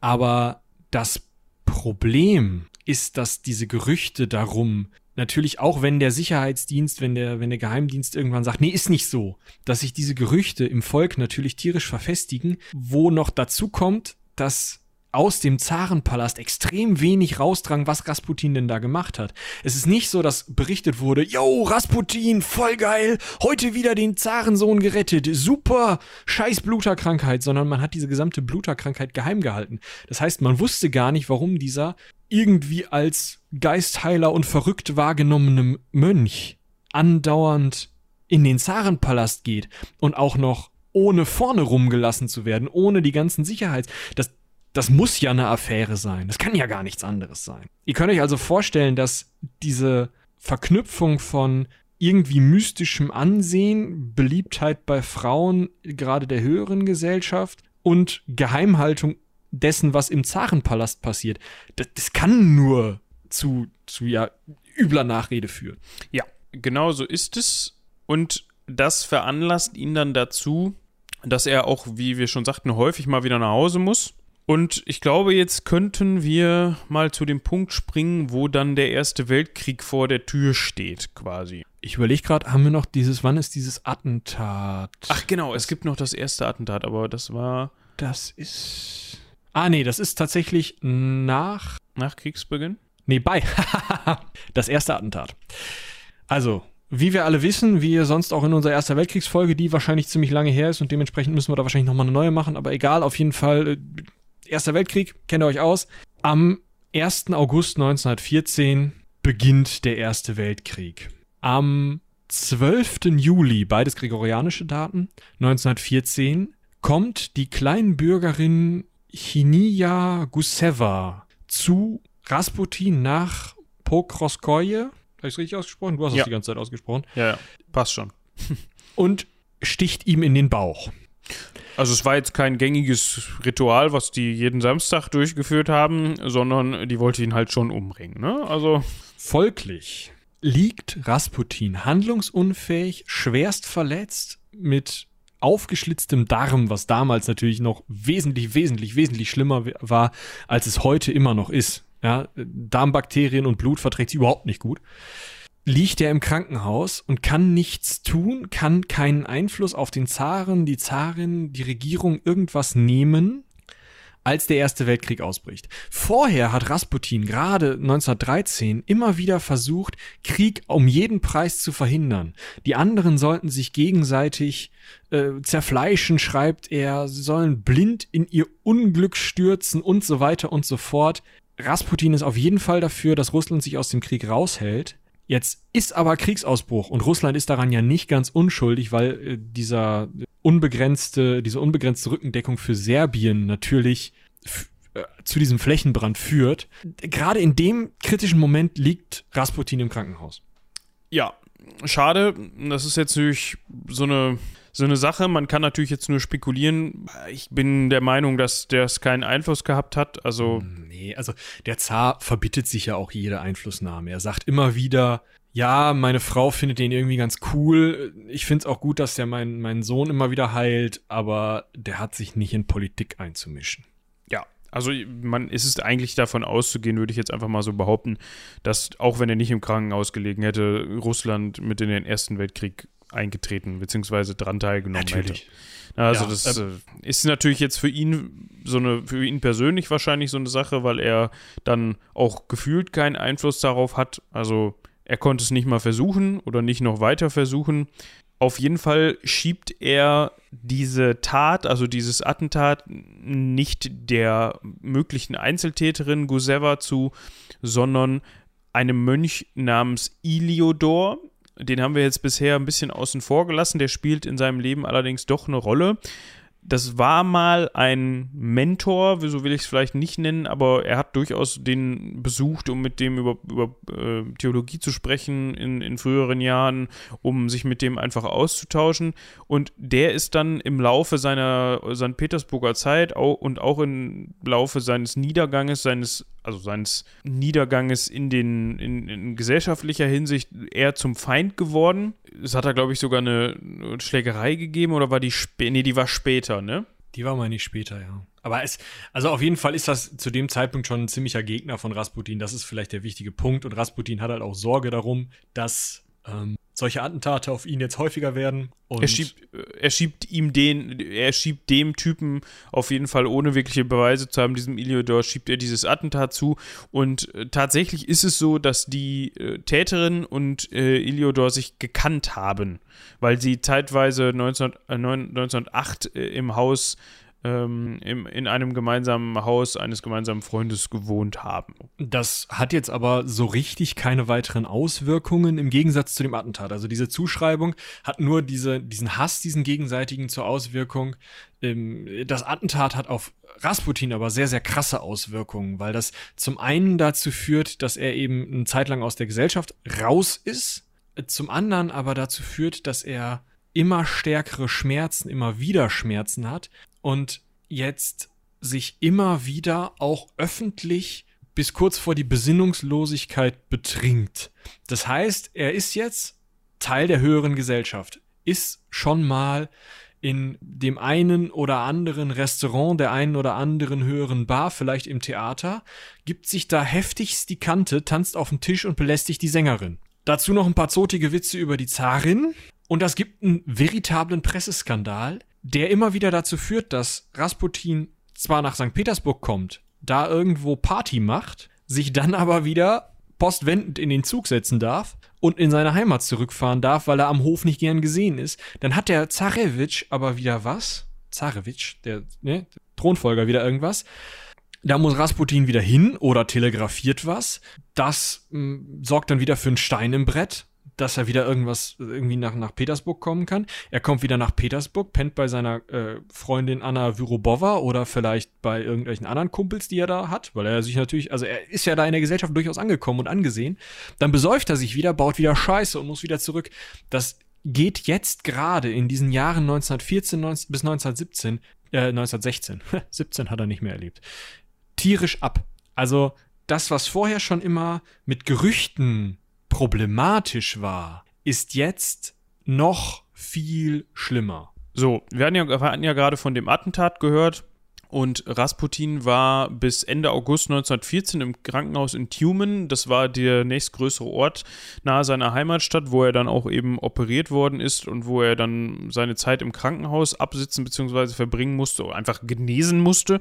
Aber das Problem ist, dass diese Gerüchte darum, natürlich auch wenn der Sicherheitsdienst, wenn der, wenn der Geheimdienst irgendwann sagt, nee, ist nicht so, dass sich diese Gerüchte im Volk natürlich tierisch verfestigen, wo noch dazu kommt, dass aus dem Zarenpalast extrem wenig rausdrang, was Rasputin denn da gemacht hat. Es ist nicht so, dass berichtet wurde, yo, Rasputin, voll geil, heute wieder den Zarensohn gerettet, super, scheiß Bluterkrankheit, sondern man hat diese gesamte Bluterkrankheit geheim gehalten. Das heißt, man wusste gar nicht, warum dieser irgendwie als Geistheiler und verrückt wahrgenommene Mönch andauernd in den Zarenpalast geht und auch noch ohne vorne rumgelassen zu werden, ohne die ganzen Sicherheits. Das, das muss ja eine Affäre sein. Das kann ja gar nichts anderes sein. Ihr könnt euch also vorstellen, dass diese Verknüpfung von irgendwie mystischem Ansehen, Beliebtheit bei Frauen, gerade der höheren Gesellschaft und Geheimhaltung dessen, was im Zarenpalast passiert, das, das kann nur zu, zu ja, übler Nachrede führen. Ja, genau so ist es. Und das veranlasst ihn dann dazu, dass er auch, wie wir schon sagten, häufig mal wieder nach Hause muss und ich glaube, jetzt könnten wir mal zu dem Punkt springen, wo dann der Erste Weltkrieg vor der Tür steht, quasi. Ich überlege gerade, haben wir noch dieses, wann ist dieses Attentat? Ach genau, es gibt noch das erste Attentat, aber das war. Das ist. Ah, nee, das ist tatsächlich nach. Nach Kriegsbeginn? Nee, bei. das erste Attentat. Also, wie wir alle wissen, wie sonst auch in unserer Erster Weltkriegsfolge, die wahrscheinlich ziemlich lange her ist und dementsprechend müssen wir da wahrscheinlich nochmal eine neue machen, aber egal, auf jeden Fall, äh, Erster Weltkrieg, kennt ihr euch aus. Am 1. August 1914 beginnt der Erste Weltkrieg. Am 12. Juli, beides gregorianische Daten, 1914, kommt die Kleinbürgerin Chiniya Guseva zu Rasputin nach Pokrovskoye. Habe ich es richtig ausgesprochen? Du hast es ja. die ganze Zeit ausgesprochen. Ja, ja. passt schon. Und sticht ihm in den Bauch. Also es war jetzt kein gängiges Ritual, was die jeden Samstag durchgeführt haben, sondern die wollte ihn halt schon umbringen. Ne? Also folglich liegt Rasputin handlungsunfähig, schwerst verletzt, mit aufgeschlitztem Darm, was damals natürlich noch wesentlich, wesentlich, wesentlich schlimmer war, als es heute immer noch ist. Ja, Darmbakterien und Blut verträgt sie überhaupt nicht gut. Liegt er im Krankenhaus und kann nichts tun, kann keinen Einfluss auf den Zaren, die Zarin, die Regierung irgendwas nehmen, als der Erste Weltkrieg ausbricht. Vorher hat Rasputin gerade 1913 immer wieder versucht, Krieg um jeden Preis zu verhindern. Die anderen sollten sich gegenseitig äh, zerfleischen, schreibt er, sie sollen blind in ihr Unglück stürzen und so weiter und so fort. Rasputin ist auf jeden Fall dafür, dass Russland sich aus dem Krieg raushält. Jetzt ist aber Kriegsausbruch und Russland ist daran ja nicht ganz unschuldig, weil äh, dieser unbegrenzte, diese unbegrenzte Rückendeckung für Serbien natürlich äh, zu diesem Flächenbrand führt. Gerade in dem kritischen Moment liegt Rasputin im Krankenhaus. Ja, schade. Das ist jetzt natürlich so eine so eine Sache. Man kann natürlich jetzt nur spekulieren. Ich bin der Meinung, dass der es keinen Einfluss gehabt hat. Also. Nee, also der Zar verbittet sich ja auch jede Einflussnahme. Er sagt immer wieder, ja, meine Frau findet den irgendwie ganz cool. Ich finde es auch gut, dass der meinen mein Sohn immer wieder heilt, aber der hat sich nicht in Politik einzumischen. Ja, also man ist es eigentlich davon auszugehen, würde ich jetzt einfach mal so behaupten, dass auch wenn er nicht im Krankenhaus gelegen hätte, Russland mit in den Ersten Weltkrieg eingetreten bzw. dran teilgenommen Natürlich. hätte. Also ja, das äh, ist natürlich jetzt für ihn so eine, für ihn persönlich wahrscheinlich so eine Sache, weil er dann auch gefühlt keinen Einfluss darauf hat. Also er konnte es nicht mal versuchen oder nicht noch weiter versuchen. Auf jeden Fall schiebt er diese Tat, also dieses Attentat, nicht der möglichen Einzeltäterin Guseva zu, sondern einem Mönch namens Iliodor, den haben wir jetzt bisher ein bisschen außen vor gelassen. Der spielt in seinem Leben allerdings doch eine Rolle. Das war mal ein Mentor, so will ich es vielleicht nicht nennen, aber er hat durchaus den besucht, um mit dem über, über äh, Theologie zu sprechen in, in früheren Jahren, um sich mit dem einfach auszutauschen. Und der ist dann im Laufe seiner St. Petersburger Zeit auch, und auch im Laufe seines Niederganges, seines also seines Niederganges in den in, in, gesellschaftlicher Hinsicht eher zum Feind geworden. Es hat da glaube ich sogar eine Schlägerei gegeben oder war die spä nee, die war später, ne? Die war mal nicht später, ja. Aber es, also auf jeden Fall ist das zu dem Zeitpunkt schon ein ziemlicher Gegner von Rasputin. Das ist vielleicht der wichtige Punkt. Und Rasputin hat halt auch Sorge darum, dass ähm, solche Attentate auf ihn jetzt häufiger werden. er, schiebt, er schiebt ihm den, er schiebt dem Typen auf jeden Fall, ohne wirkliche Beweise zu haben, diesem Iliodor, schiebt er dieses Attentat zu. Und äh, tatsächlich ist es so, dass die äh, Täterin und äh, Iliodor sich gekannt haben, weil sie zeitweise 19, 1908 äh, im Haus ähm, im, in einem gemeinsamen Haus eines gemeinsamen Freundes gewohnt haben. Das hat jetzt aber so richtig keine weiteren Auswirkungen im Gegensatz zu dem Attentat. Also diese Zuschreibung hat nur diese, diesen Hass, diesen gegenseitigen zur Auswirkung. Ähm, das Attentat hat auf Rasputin aber sehr, sehr krasse Auswirkungen, weil das zum einen dazu führt, dass er eben eine Zeit lang aus der Gesellschaft raus ist, zum anderen aber dazu führt, dass er immer stärkere Schmerzen, immer wieder Schmerzen hat und jetzt sich immer wieder auch öffentlich bis kurz vor die Besinnungslosigkeit betrinkt. Das heißt, er ist jetzt Teil der höheren Gesellschaft, ist schon mal in dem einen oder anderen Restaurant, der einen oder anderen höheren Bar, vielleicht im Theater, gibt sich da heftigst die Kante, tanzt auf den Tisch und belästigt die Sängerin. Dazu noch ein paar zotige Witze über die Zarin. Und das gibt einen veritablen Presseskandal, der immer wieder dazu führt, dass Rasputin zwar nach St. Petersburg kommt, da irgendwo Party macht, sich dann aber wieder postwendend in den Zug setzen darf und in seine Heimat zurückfahren darf, weil er am Hof nicht gern gesehen ist. Dann hat der Zarewitsch aber wieder was? Zarewitsch, der, ne, Thronfolger, wieder irgendwas. Da muss Rasputin wieder hin oder telegrafiert was. Das mh, hm, sorgt dann wieder für einen Stein im Brett dass er wieder irgendwas irgendwie nach, nach Petersburg kommen kann. Er kommt wieder nach Petersburg, pennt bei seiner äh, Freundin Anna Vyrobova oder vielleicht bei irgendwelchen anderen Kumpels, die er da hat, weil er sich natürlich, also er ist ja da in der Gesellschaft durchaus angekommen und angesehen. Dann besäuft er sich wieder, baut wieder Scheiße und muss wieder zurück. Das geht jetzt gerade in diesen Jahren 1914 19, bis 1917, äh, 1916, 17 hat er nicht mehr erlebt, tierisch ab. Also das, was vorher schon immer mit Gerüchten problematisch war, ist jetzt noch viel schlimmer. So, wir hatten ja, wir hatten ja gerade von dem Attentat gehört. Und Rasputin war bis Ende August 1914 im Krankenhaus in Tumen. Das war der nächstgrößere Ort nahe seiner Heimatstadt, wo er dann auch eben operiert worden ist und wo er dann seine Zeit im Krankenhaus absitzen bzw. verbringen musste oder einfach genesen musste.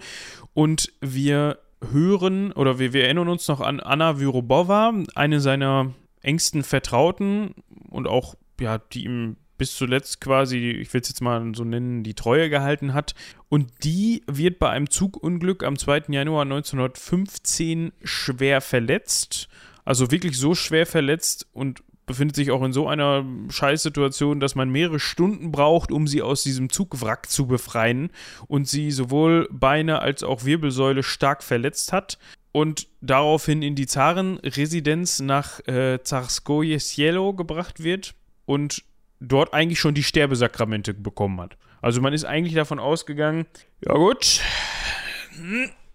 Und wir hören oder wir, wir erinnern uns noch an Anna Vyrobova, eine seiner engsten Vertrauten und auch, ja, die ihm bis zuletzt quasi, ich will es jetzt mal so nennen, die Treue gehalten hat. Und die wird bei einem Zugunglück am 2. Januar 1915 schwer verletzt. Also wirklich so schwer verletzt und befindet sich auch in so einer Scheißsituation, dass man mehrere Stunden braucht, um sie aus diesem Zugwrack zu befreien und sie sowohl Beine als auch Wirbelsäule stark verletzt hat und daraufhin in die Zarenresidenz nach äh, Zarskoje Cielo gebracht wird und dort eigentlich schon die Sterbesakramente bekommen hat. Also man ist eigentlich davon ausgegangen, ja gut,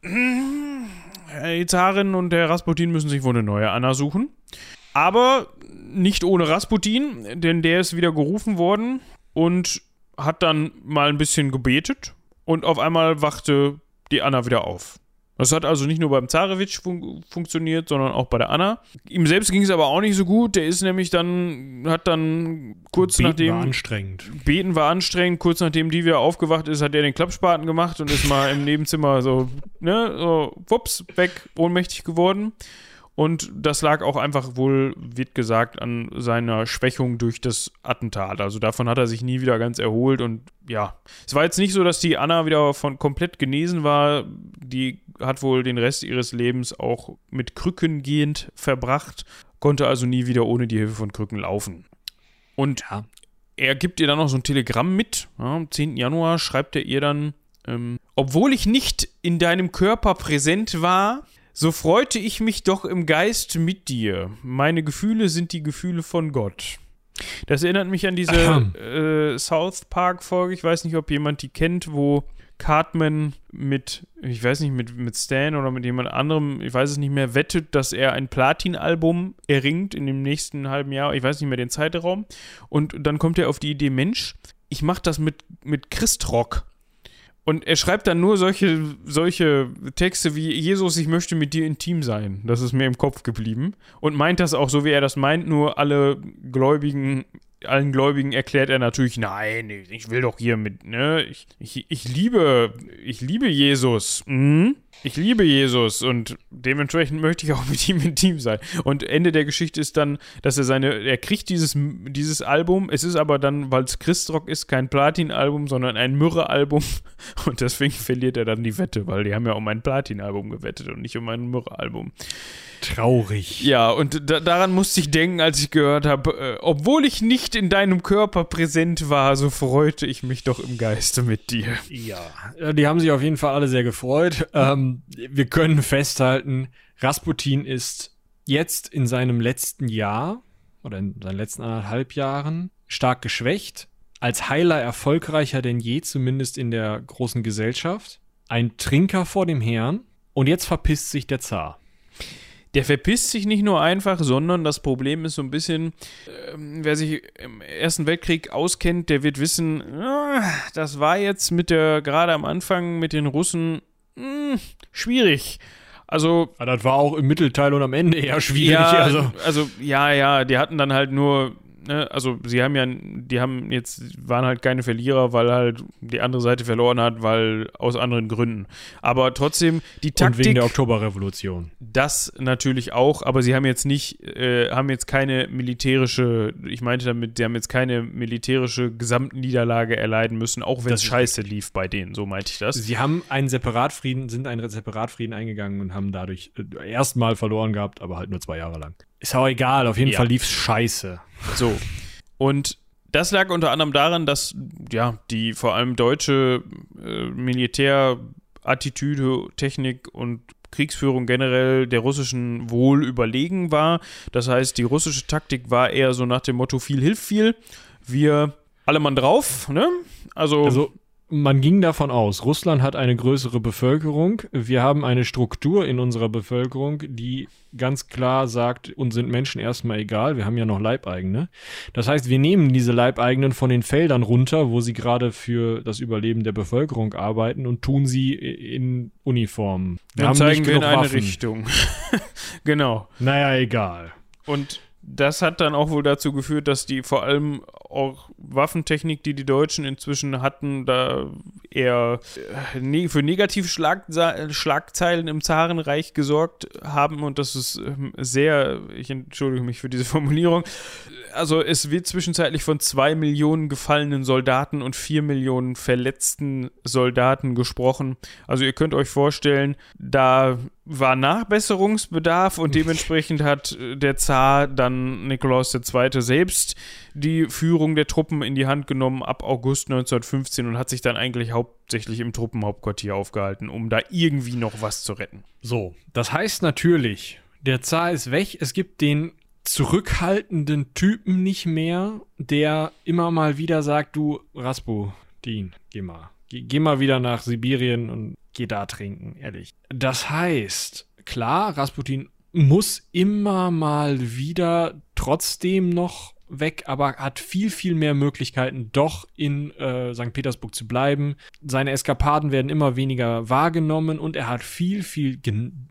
die Zarin und der Rasputin müssen sich wohl eine neue Anna suchen. Aber nicht ohne Rasputin, denn der ist wieder gerufen worden und hat dann mal ein bisschen gebetet und auf einmal wachte die Anna wieder auf. Das hat also nicht nur beim Zarewitsch fun funktioniert, sondern auch bei der Anna. Ihm selbst ging es aber auch nicht so gut. Der ist nämlich dann, hat dann kurz Beten nachdem. war anstrengend. Beten war anstrengend. Kurz nachdem die wieder aufgewacht ist, hat er den Klappspaten gemacht und ist mal im Nebenzimmer so, ne, so, wups, weg, ohnmächtig geworden. Und das lag auch einfach wohl, wird gesagt, an seiner Schwächung durch das Attentat. Also davon hat er sich nie wieder ganz erholt. Und ja, es war jetzt nicht so, dass die Anna wieder von komplett genesen war. Die hat wohl den Rest ihres Lebens auch mit Krücken gehend verbracht, konnte also nie wieder ohne die Hilfe von Krücken laufen. Und Ja. er gibt ihr dann noch so ein Telegramm mit. Ja, am 10. Januar schreibt er ihr dann, ähm, obwohl ich nicht in deinem Körper präsent war, so freute ich mich doch im Geist mit dir. Meine Gefühle sind die Gefühle von Gott. Das erinnert mich an diese äh, South Park-Folge. Ich weiß nicht, ob jemand die kennt, wo Cartman mit, ich weiß nicht, mit, mit Stan oder mit jemand anderem, ich weiß es nicht mehr, wettet, dass er ein Platin-Album erringt in dem nächsten halben Jahr. Ich weiß nicht mehr den Zeitraum. Und dann kommt er auf die Idee, Mensch, ich mache das mit, mit Christrock. Und er schreibt dann nur solche, solche Texte wie Jesus, ich möchte mit dir intim sein. Das ist mir im Kopf geblieben. Und meint das auch so, wie er das meint, nur alle Gläubigen, allen Gläubigen erklärt er natürlich, nein, ich will doch hier mit, ne? Ich, ich, ich liebe, ich liebe Jesus. Mhm. Ich liebe Jesus und dementsprechend möchte ich auch mit ihm intim sein. Und Ende der Geschichte ist dann, dass er seine, er kriegt dieses, dieses Album, es ist aber dann, weil es Christrock ist, kein Platin-Album, sondern ein Myrrhe-Album und deswegen verliert er dann die Wette, weil die haben ja um ein Platin-Album gewettet und nicht um ein Myrrhe-Album. Traurig. Ja, und da, daran musste ich denken, als ich gehört habe, äh, obwohl ich nicht in deinem Körper präsent war, so freute ich mich doch im Geiste mit dir. Ja, äh, die haben sich auf jeden Fall alle sehr gefreut. Ähm, wir können festhalten, Rasputin ist jetzt in seinem letzten Jahr oder in seinen letzten anderthalb Jahren stark geschwächt, als Heiler erfolgreicher denn je, zumindest in der großen Gesellschaft, ein Trinker vor dem Herrn und jetzt verpisst sich der Zar. Der verpisst sich nicht nur einfach, sondern das Problem ist so ein bisschen, ähm, wer sich im Ersten Weltkrieg auskennt, der wird wissen, ah, das war jetzt mit der, gerade am Anfang mit den Russen, mh, schwierig. Also Ja, das war auch im Mittelteil und am Ende eher schwierig. ja, also. also. ja, ja, die hatten dann halt nur, ne, also sie haben ja, die haben jetzt, waren halt keine Verlierer, weil halt die andere Seite verloren hat, weil aus anderen Gründen. Aber trotzdem, die Und Taktik, wegen der Oktoberrevolution. das natürlich auch, aber sie haben jetzt nicht, äh, haben jetzt keine militärische, ich meinte damit, sie haben jetzt keine militärische Gesamtniederlage erleiden müssen, auch wenn Das es scheiße lief bei denen, so meinte ich das. Sie haben einen Separatfrieden, sind einen Separatfrieden eingegangen und haben dadurch äh, erstmal verloren gehabt, aber halt nur zwei Jahre lang. Ist auch egal, auf jeden Ja. Fall lief's scheiße. So. Und das lag unter anderem daran, dass ja die vor allem deutsche äh, Militärattitüde, Technik und Kriegsführung generell der russischen wohl überlegen war. Das heißt, die russische Taktik war eher so nach dem Motto viel hilft viel. wir alle Mann drauf, ne? Also, Also man ging davon aus, Russland hat eine größere Bevölkerung. Wir haben eine Struktur in unserer Bevölkerung, die ganz klar sagt, uns sind Menschen erstmal egal, wir haben ja noch Leibeigene. Das heißt, wir nehmen diese Leibeigenen von den Feldern runter, wo sie gerade für das Überleben der Bevölkerung arbeiten und tun sie in Uniformen. dann zeigen wir in eine Waffen. Richtung. genau. Naja, egal. Und das hat dann auch wohl dazu geführt, dass die vor allem auch Waffentechnik, die die Deutschen inzwischen hatten, da eher äh, ne für negative Schlagzeilen im Zarenreich gesorgt haben. Und das ist ähm, sehr, ich entschuldige mich für diese Formulierung, also es wird zwischenzeitlich von zwei Millionen gefallenen Soldaten und vier Millionen verletzten Soldaten gesprochen. Also ihr könnt euch vorstellen, da war Nachbesserungsbedarf und dementsprechend hat äh, der Zar dann Nikolaus II. selbst die Führung der Truppen in die Hand genommen ab August 1915 und hat sich dann eigentlich hauptsächlich im Truppenhauptquartier aufgehalten, um da irgendwie noch was zu retten. So, das heißt natürlich, der Zar ist weg. Es gibt den zurückhaltenden Typen nicht mehr, der immer mal wieder sagt, du Rasputin, geh mal. Geh, geh mal wieder nach Sibirien und geh da trinken, ehrlich. Das heißt, klar, Rasputin muss immer mal wieder trotzdem noch weg, aber hat viel, viel mehr Möglichkeiten, doch in äh, St. Petersburg zu bleiben. Seine Eskapaden werden immer weniger wahrgenommen und er hat viel, viel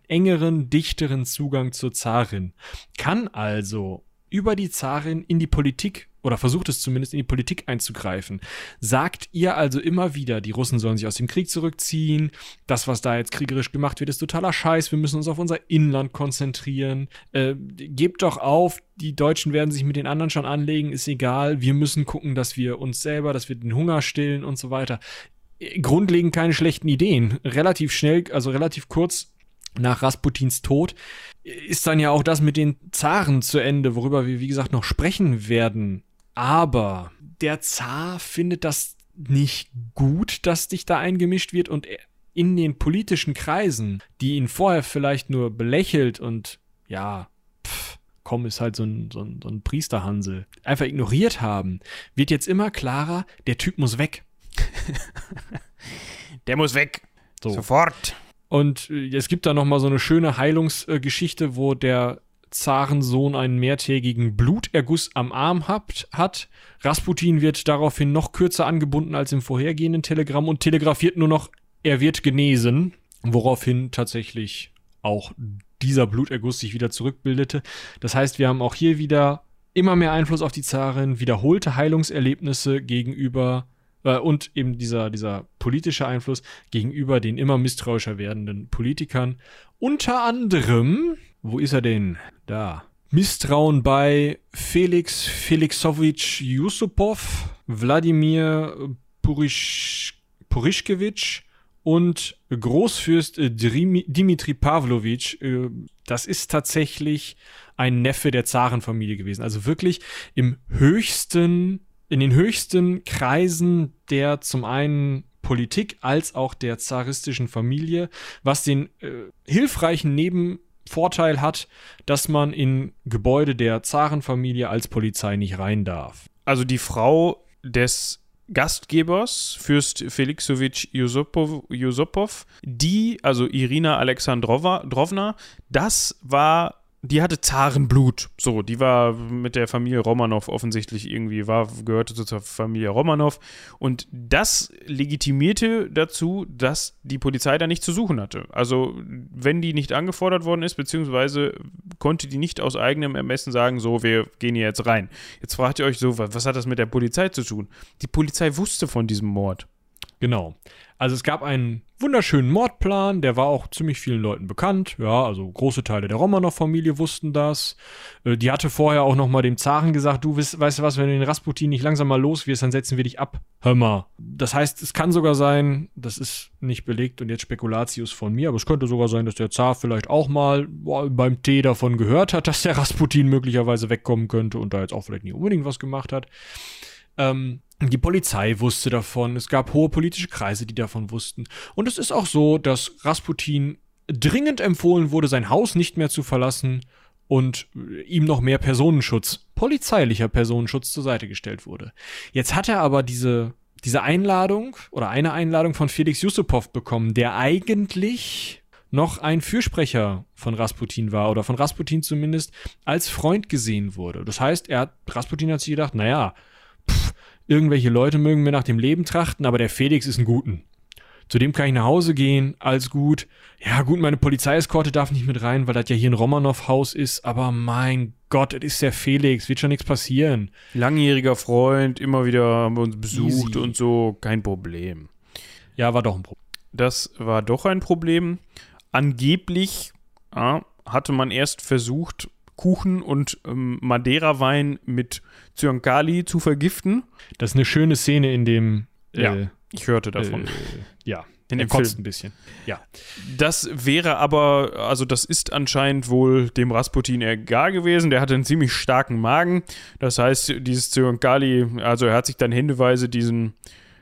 engeren, dichteren Zugang zur Zarin. Kann also über die Zarin in die Politik oder versucht es zumindest in die Politik einzugreifen. Sagt ihr also immer wieder, die Russen sollen sich aus dem Krieg zurückziehen, das, was da jetzt kriegerisch gemacht wird, ist totaler Scheiß, wir müssen uns auf unser Inland konzentrieren, äh, gebt doch auf, die Deutschen werden sich mit den anderen schon anlegen, ist egal, wir müssen gucken, dass wir uns selber, dass wir den Hunger stillen und so weiter. Äh, Grundlegend keine schlechten Ideen. Relativ schnell, also relativ kurz nach Rasputins Tod ist dann ja auch das mit den Zaren zu Ende, worüber wir, wie gesagt, noch sprechen werden. Aber der Zar findet das nicht gut, dass dich da eingemischt wird und in den politischen Kreisen, die ihn vorher vielleicht nur belächelt und ja, pff, komm, ist halt so ein, so ein, so ein Priesterhansel, einfach ignoriert haben, wird jetzt immer klarer, der Typ muss weg. Der muss weg. So. Sofort. Und äh, es gibt da noch mal so eine schöne Heilungsgeschichte, wo der Zarensohn einen mehrtägigen Bluterguss am Arm habt, hat. Rasputin wird daraufhin noch kürzer angebunden als im vorhergehenden Telegramm und telegrafiert nur noch, er wird genesen, woraufhin tatsächlich auch dieser Bluterguss sich wieder zurückbildete. Das heißt, wir haben auch hier wieder immer mehr Einfluss auf die Zarin, wiederholte Heilungserlebnisse gegenüber äh, und eben dieser, dieser politische Einfluss gegenüber den immer misstrauischer werdenden Politikern. Unter anderem, wo ist er denn? Da. Misstrauen bei Felix Felixowitsch Yusupov, Wladimir Purisch, Purischkewitsch und Großfürst Dimitri Pavlovitsch. Äh, Das ist tatsächlich ein Neffe der Zarenfamilie gewesen. Also wirklich im höchsten, in den höchsten Kreisen der zum einen Politik als auch der zaristischen Familie, was den äh, hilfreichen Nebenvorteil hat, dass man in Gebäude der Zarenfamilie als Polizei nicht rein darf. Also die Frau des Gastgebers, Fürst Felixowitsch Yusupov, Yusupov, die, also Irina Alexandrowna, das war, die hatte Zarenblut. So, die war mit der Familie Romanov offensichtlich irgendwie, war, gehörte zur Familie Romanov. Und das legitimierte dazu, dass die Polizei da nicht zu suchen hatte. Also, wenn die nicht angefordert worden ist, beziehungsweise konnte die nicht aus eigenem Ermessen sagen, so, wir gehen hier jetzt rein. Jetzt fragt ihr euch so, was, was hat das mit der Polizei zu tun? Die Polizei wusste von diesem Mord. Genau. Also es gab einen wunderschönen Mordplan, der war auch ziemlich vielen Leuten bekannt. Ja, also große Teile der Romanow-Familie wussten das. Äh, Die hatte vorher auch noch mal dem Zaren gesagt, du weißt, weißt du was, wenn du den Rasputin nicht langsam mal los wirst, dann setzen wir dich ab. Hör mal. Das heißt, es kann sogar sein, das ist nicht belegt und jetzt Spekulatius von mir, aber es könnte sogar sein, dass der Zar vielleicht auch mal beim Tee davon gehört hat, dass der Rasputin möglicherweise wegkommen könnte und da jetzt auch vielleicht nicht unbedingt was gemacht hat. Ähm, die Polizei wusste davon, es gab hohe politische Kreise, die davon wussten. Und es ist auch so, dass Rasputin dringend empfohlen wurde, sein Haus nicht mehr zu verlassen und äh, ihm noch mehr Personenschutz polizeilicher Personenschutz zur Seite gestellt wurde. Jetzt hat er aber diese, diese Einladung oder eine Einladung von Felix Yusupov bekommen, der eigentlich noch ein Fürsprecher von Rasputin war oder von Rasputin zumindest als Freund gesehen wurde. Das heißt, er hat, Rasputin hat sich gedacht, naja, pff, irgendwelche Leute mögen mir nach dem Leben trachten, aber der Felix ist ein Guten. Zu dem kann ich nach Hause gehen, alles gut. Ja, gut, meine Polizeieskorte darf nicht mit rein, weil das ja hier ein Romanow-Haus ist, aber mein Gott, es ist der Felix, wird schon nichts passieren. Langjähriger Freund, immer wieder haben wir uns besucht Easy. und so, kein Problem. Ja, war doch ein Problem. Das war doch ein Problem. Angeblich ja, hatte man erst versucht, Kuchen und ähm, Madeira-Wein mit Zyankali zu vergiften. Das ist eine schöne Szene in dem. Ja, äh, Ich hörte davon. Äh, ja, In er dem kotzt Film. ein bisschen. Ja. Das wäre aber, also das ist anscheinend wohl dem Rasputin egal gewesen. Der hatte einen ziemlich starken Magen. Das heißt, dieses Zyankali, also er hat sich dann händeweise diesen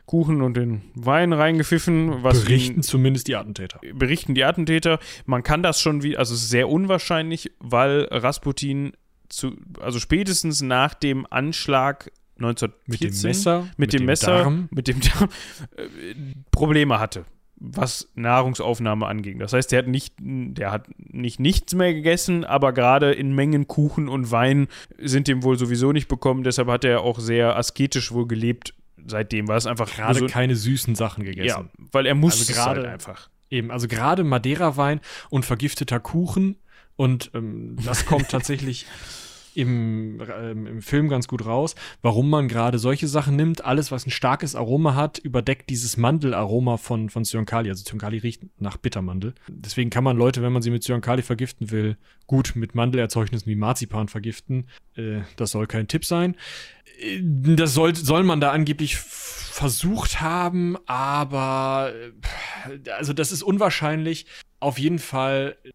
Kuchen und den Wein reingepfiffen. Was Berichten ihn- zumindest die Attentäter. berichten die Attentäter. Man kann das schon wie, also sehr unwahrscheinlich, weil Rasputin zu, also spätestens nach dem Anschlag 1914 Mit dem Messer, mit, mit dem, dem Messer, Darm. mit dem Darm, äh, Probleme hatte, was Nahrungsaufnahme anging. Das heißt, der hat nicht, der hat nicht nichts mehr gegessen, aber gerade in Mengen Kuchen und Wein sind dem wohl sowieso nicht bekommen. Deshalb hat er auch sehr asketisch wohl gelebt seitdem, weil es einfach Gerade keine süßen Sachen gegessen. ja, weil er musste Also gerade- halt einfach. Eben, also gerade Madeira-Wein und vergifteter Kuchen und ähm, das kommt tatsächlich im, ähm, im Film ganz gut raus, warum man gerade solche Sachen nimmt. Alles, was ein starkes Aroma hat, überdeckt dieses Mandelaroma von, von Zyankali. Also Zyankali riecht nach Bittermandel. Deswegen kann man Leute, wenn man sie mit Zyankali vergiften will, gut mit Mandelerzeugnissen wie Marzipan vergiften. Äh, das soll kein Tipp sein. Äh, Das soll, soll man da angeblich versucht haben, aber äh, also das ist unwahrscheinlich. Auf jeden Fall äh,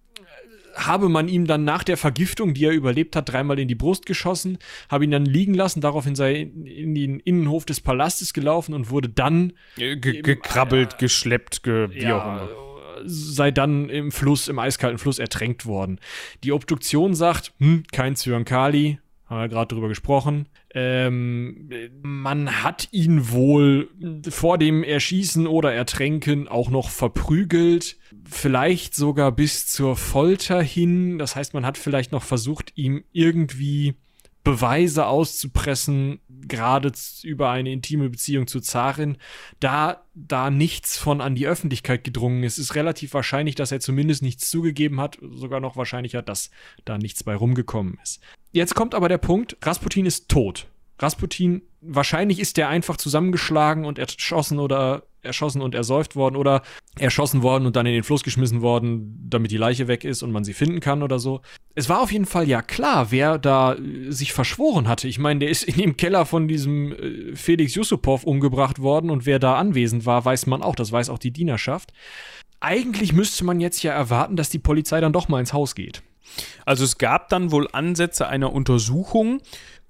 habe man ihm dann nach der Vergiftung, die er überlebt hat, dreimal in die Brust geschossen, habe ihn dann liegen lassen, daraufhin sei in den Innenhof des Palastes gelaufen und wurde dann Ge gekrabbelt, äh, geschleppt, ge wie auch immer. sei dann im Fluss, im eiskalten Fluss ertränkt worden. Die Obduktion sagt, hm, kein Zyankali, haben wir gerade drüber gesprochen. Ähm, man hat ihn wohl vor dem Erschießen oder Ertränken auch noch verprügelt, vielleicht sogar bis zur Folter hin. Das heißt, man hat vielleicht noch versucht, ihm irgendwie Beweise auszupressen, gerade über eine intime Beziehung zu Zarin, da da nichts von an die Öffentlichkeit gedrungen ist, ist relativ wahrscheinlich, dass er zumindest nichts zugegeben hat, sogar noch wahrscheinlicher, dass da nichts bei rumgekommen ist. Jetzt kommt aber der Punkt, Rasputin ist tot. Rasputin, wahrscheinlich ist der einfach zusammengeschlagen und erschossen oder erschossen und ersäuft worden oder erschossen worden und dann in den Fluss geschmissen worden, damit die Leiche weg ist und man sie finden kann oder so. Es war auf jeden Fall ja klar, wer da äh, sich verschworen hatte. Ich meine, der ist in dem Keller von diesem äh, Felix Yusupov umgebracht worden und wer da anwesend war, weiß man auch. Das weiß auch die Dienerschaft. Eigentlich müsste man jetzt ja erwarten, dass die Polizei dann doch mal ins Haus geht. Also es gab dann wohl Ansätze einer Untersuchung.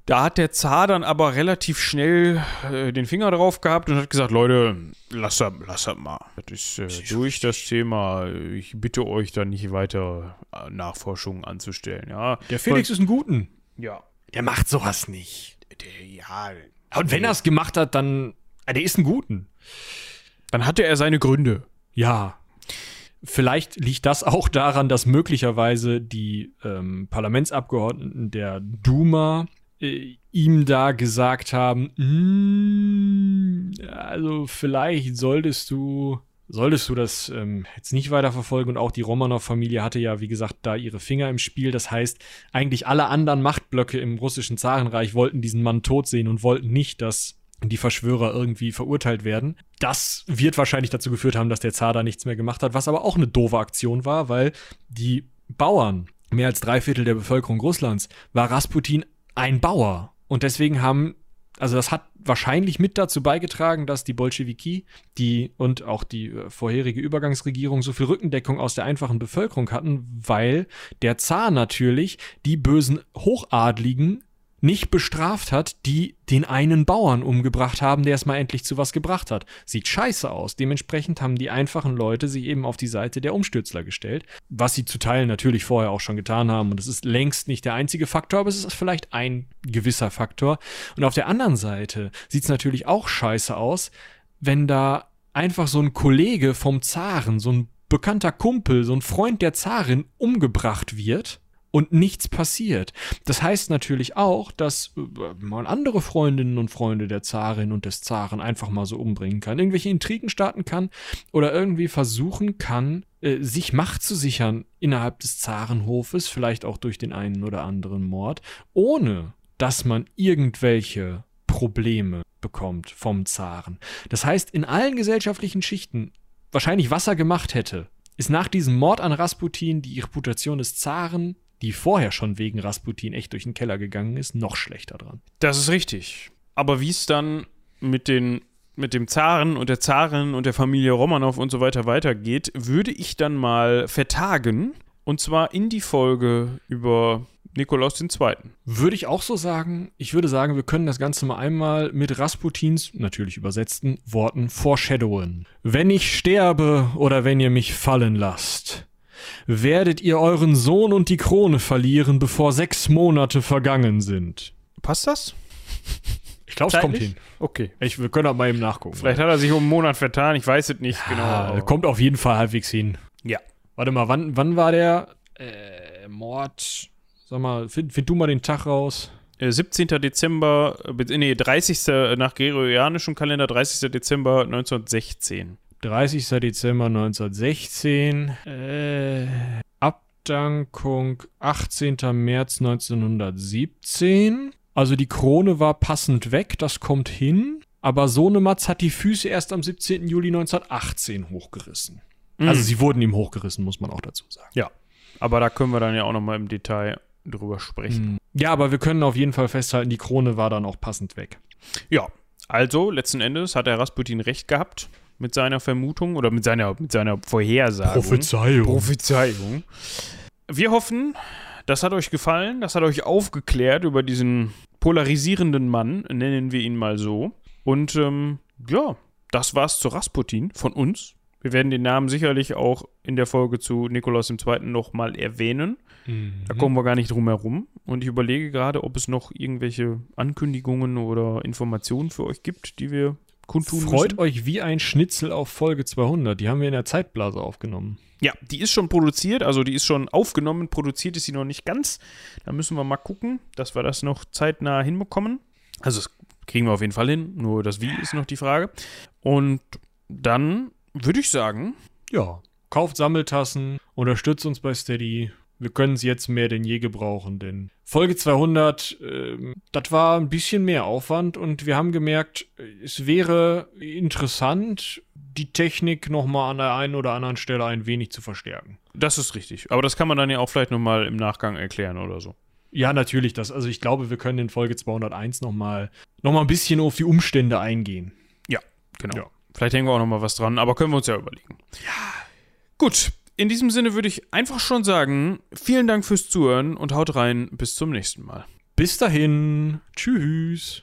Da hat der Zar dann aber relativ schnell äh, den Finger drauf gehabt und hat gesagt, Leute, lasst das, lasst das mal. Das ist äh, durch das Thema. Ich bitte euch da nicht weiter äh, Nachforschungen anzustellen. Ja, Der Felix ist ein Guten. ja. Der macht sowas nicht. Der, ja. Und wenn er es gemacht hat, dann. Ah, Der ist ein Guten. Dann hatte er seine Gründe. Ja. Vielleicht liegt das auch daran, dass möglicherweise die ähm, Parlamentsabgeordneten der Duma äh, ihm da gesagt haben, "Mm, also vielleicht solltest du solltest du das ähm, jetzt nicht weiterverfolgen und auch die Romanow-Familie hatte ja, wie gesagt, da ihre Finger im Spiel. Das heißt, eigentlich alle anderen Machtblöcke im russischen Zarenreich wollten diesen Mann tot sehen und wollten nicht, dass die Verschwörer irgendwie verurteilt werden. Das wird wahrscheinlich dazu geführt haben, dass der Zar da nichts mehr gemacht hat, was aber auch eine doofe Aktion war, weil die Bauern, mehr als drei Viertel der Bevölkerung Russlands, war Rasputin ein Bauer. Und deswegen haben, also das hat wahrscheinlich mit dazu beigetragen, dass die Bolschewiki, die und auch die äh, vorherige Übergangsregierung so viel Rückendeckung aus der einfachen Bevölkerung hatten, weil der Zar natürlich die bösen Hochadligen nicht bestraft hat, die den einen Bauern umgebracht haben, der es mal endlich zu was gebracht hat. Sieht scheiße aus. Dementsprechend haben die einfachen Leute sich eben auf die Seite der Umstürzler gestellt, was sie zu Teilen natürlich vorher auch schon getan haben. Und es ist längst nicht der einzige Faktor, aber es ist vielleicht ein gewisser Faktor. Und auf der anderen Seite sieht es natürlich auch scheiße aus, wenn da einfach so ein Kollege vom Zaren, so ein bekannter Kumpel, so ein Freund der Zarin umgebracht wird und nichts passiert. Das heißt natürlich auch, dass äh, man andere Freundinnen und Freunde der Zarin und des Zaren einfach mal so umbringen kann, irgendwelche Intrigen starten kann oder irgendwie versuchen kann, äh, sich Macht zu sichern innerhalb des Zarenhofes, vielleicht auch durch den einen oder anderen Mord, ohne dass man irgendwelche Probleme bekommt vom Zaren. Das heißt, in allen gesellschaftlichen Schichten wahrscheinlich Wasser gemacht hätte, ist nach diesem Mord an Rasputin die Reputation des Zaren die vorher schon wegen Rasputin echt durch den Keller gegangen ist, noch schlechter dran. Das ist richtig. Aber wie es dann mit den mit dem Zaren und der Zarin und der Familie Romanow und so weiter weitergeht, würde ich dann mal vertagen. Und zwar in die Folge über Nikolaus II. Würde ich auch so sagen. Ich würde sagen, wir können das Ganze mal einmal mit Rasputins, natürlich übersetzten, Worten foreshadowen. Wenn ich sterbe oder wenn ihr mich fallen lasst, werdet ihr euren Sohn und die Krone verlieren, bevor sechs Monate vergangen sind. Passt das? Ich glaube, es kommt hin. Okay. Ich, wir können auch mal eben nachgucken. Vielleicht hat er sich um einen Monat vertan, ich weiß es nicht ja, genau. Kommt auf jeden Fall halbwegs hin. Ja. Warte mal, wann, wann war der äh, Mord? Sag mal, find, find du mal den Tag raus. 17. Äh, Dezember, äh, nee, 30. nach gregorianischem Kalender, 30. Dezember 1916. 30. Dezember 1916. Äh, Abdankung 18. März 1917. Also die Krone war passend weg, das kommt hin. Aber Sohnematz hat die Füße erst am 17. Juli 1918 hochgerissen. Mhm. Also sie wurden ihm hochgerissen, muss man auch dazu sagen. Ja, aber da können wir dann ja auch nochmal im Detail drüber sprechen. Mhm. Ja, aber wir können auf jeden Fall festhalten, die Krone war dann auch passend weg. Ja, also letzten Endes hat der Rasputin recht gehabt mit seiner Vermutung oder mit seiner, mit seiner Vorhersage. Prophezeiung. Prophezeiung. Wir hoffen, das hat euch gefallen, das hat euch aufgeklärt über diesen polarisierenden Mann, nennen wir ihn mal so. Und ähm, ja, das war's zu Rasputin von uns. Wir werden den Namen sicherlich auch in der Folge zu Nikolaus II. nochmal erwähnen. Mhm. Da kommen wir gar nicht drum herum. Und ich überlege gerade, ob es noch irgendwelche Ankündigungen oder Informationen für euch gibt, die wir kundtun Freut müssen. euch wie ein Schnitzel auf Folge 200. Die haben wir in der Zeitblase aufgenommen. Ja, die ist schon produziert, also die ist schon aufgenommen, produziert ist sie noch nicht ganz. Da müssen wir mal gucken, dass wir das noch zeitnah hinbekommen. Also das kriegen wir auf jeden Fall hin, nur das Wie ist noch die Frage. Und dann würde ich sagen, ja, kauft Sammeltassen, unterstützt uns bei Steady wir können es jetzt mehr denn je gebrauchen, denn Folge 200, äh, das war ein bisschen mehr Aufwand und wir haben gemerkt, es wäre interessant, die Technik nochmal an der einen oder anderen Stelle ein wenig zu verstärken. Das ist richtig. Aber das kann man dann ja auch vielleicht nochmal im Nachgang erklären oder so. Ja, natürlich. Das, also ich glaube, wir können in Folge 201 nochmal noch mal ein bisschen auf die Umstände eingehen. Ja, genau. Ja. Vielleicht hängen wir auch nochmal was dran, aber können wir uns ja überlegen. Ja. Gut, in diesem Sinne würde ich einfach schon sagen, vielen Dank fürs Zuhören und haut rein, bis zum nächsten Mal. Bis dahin, tschüss.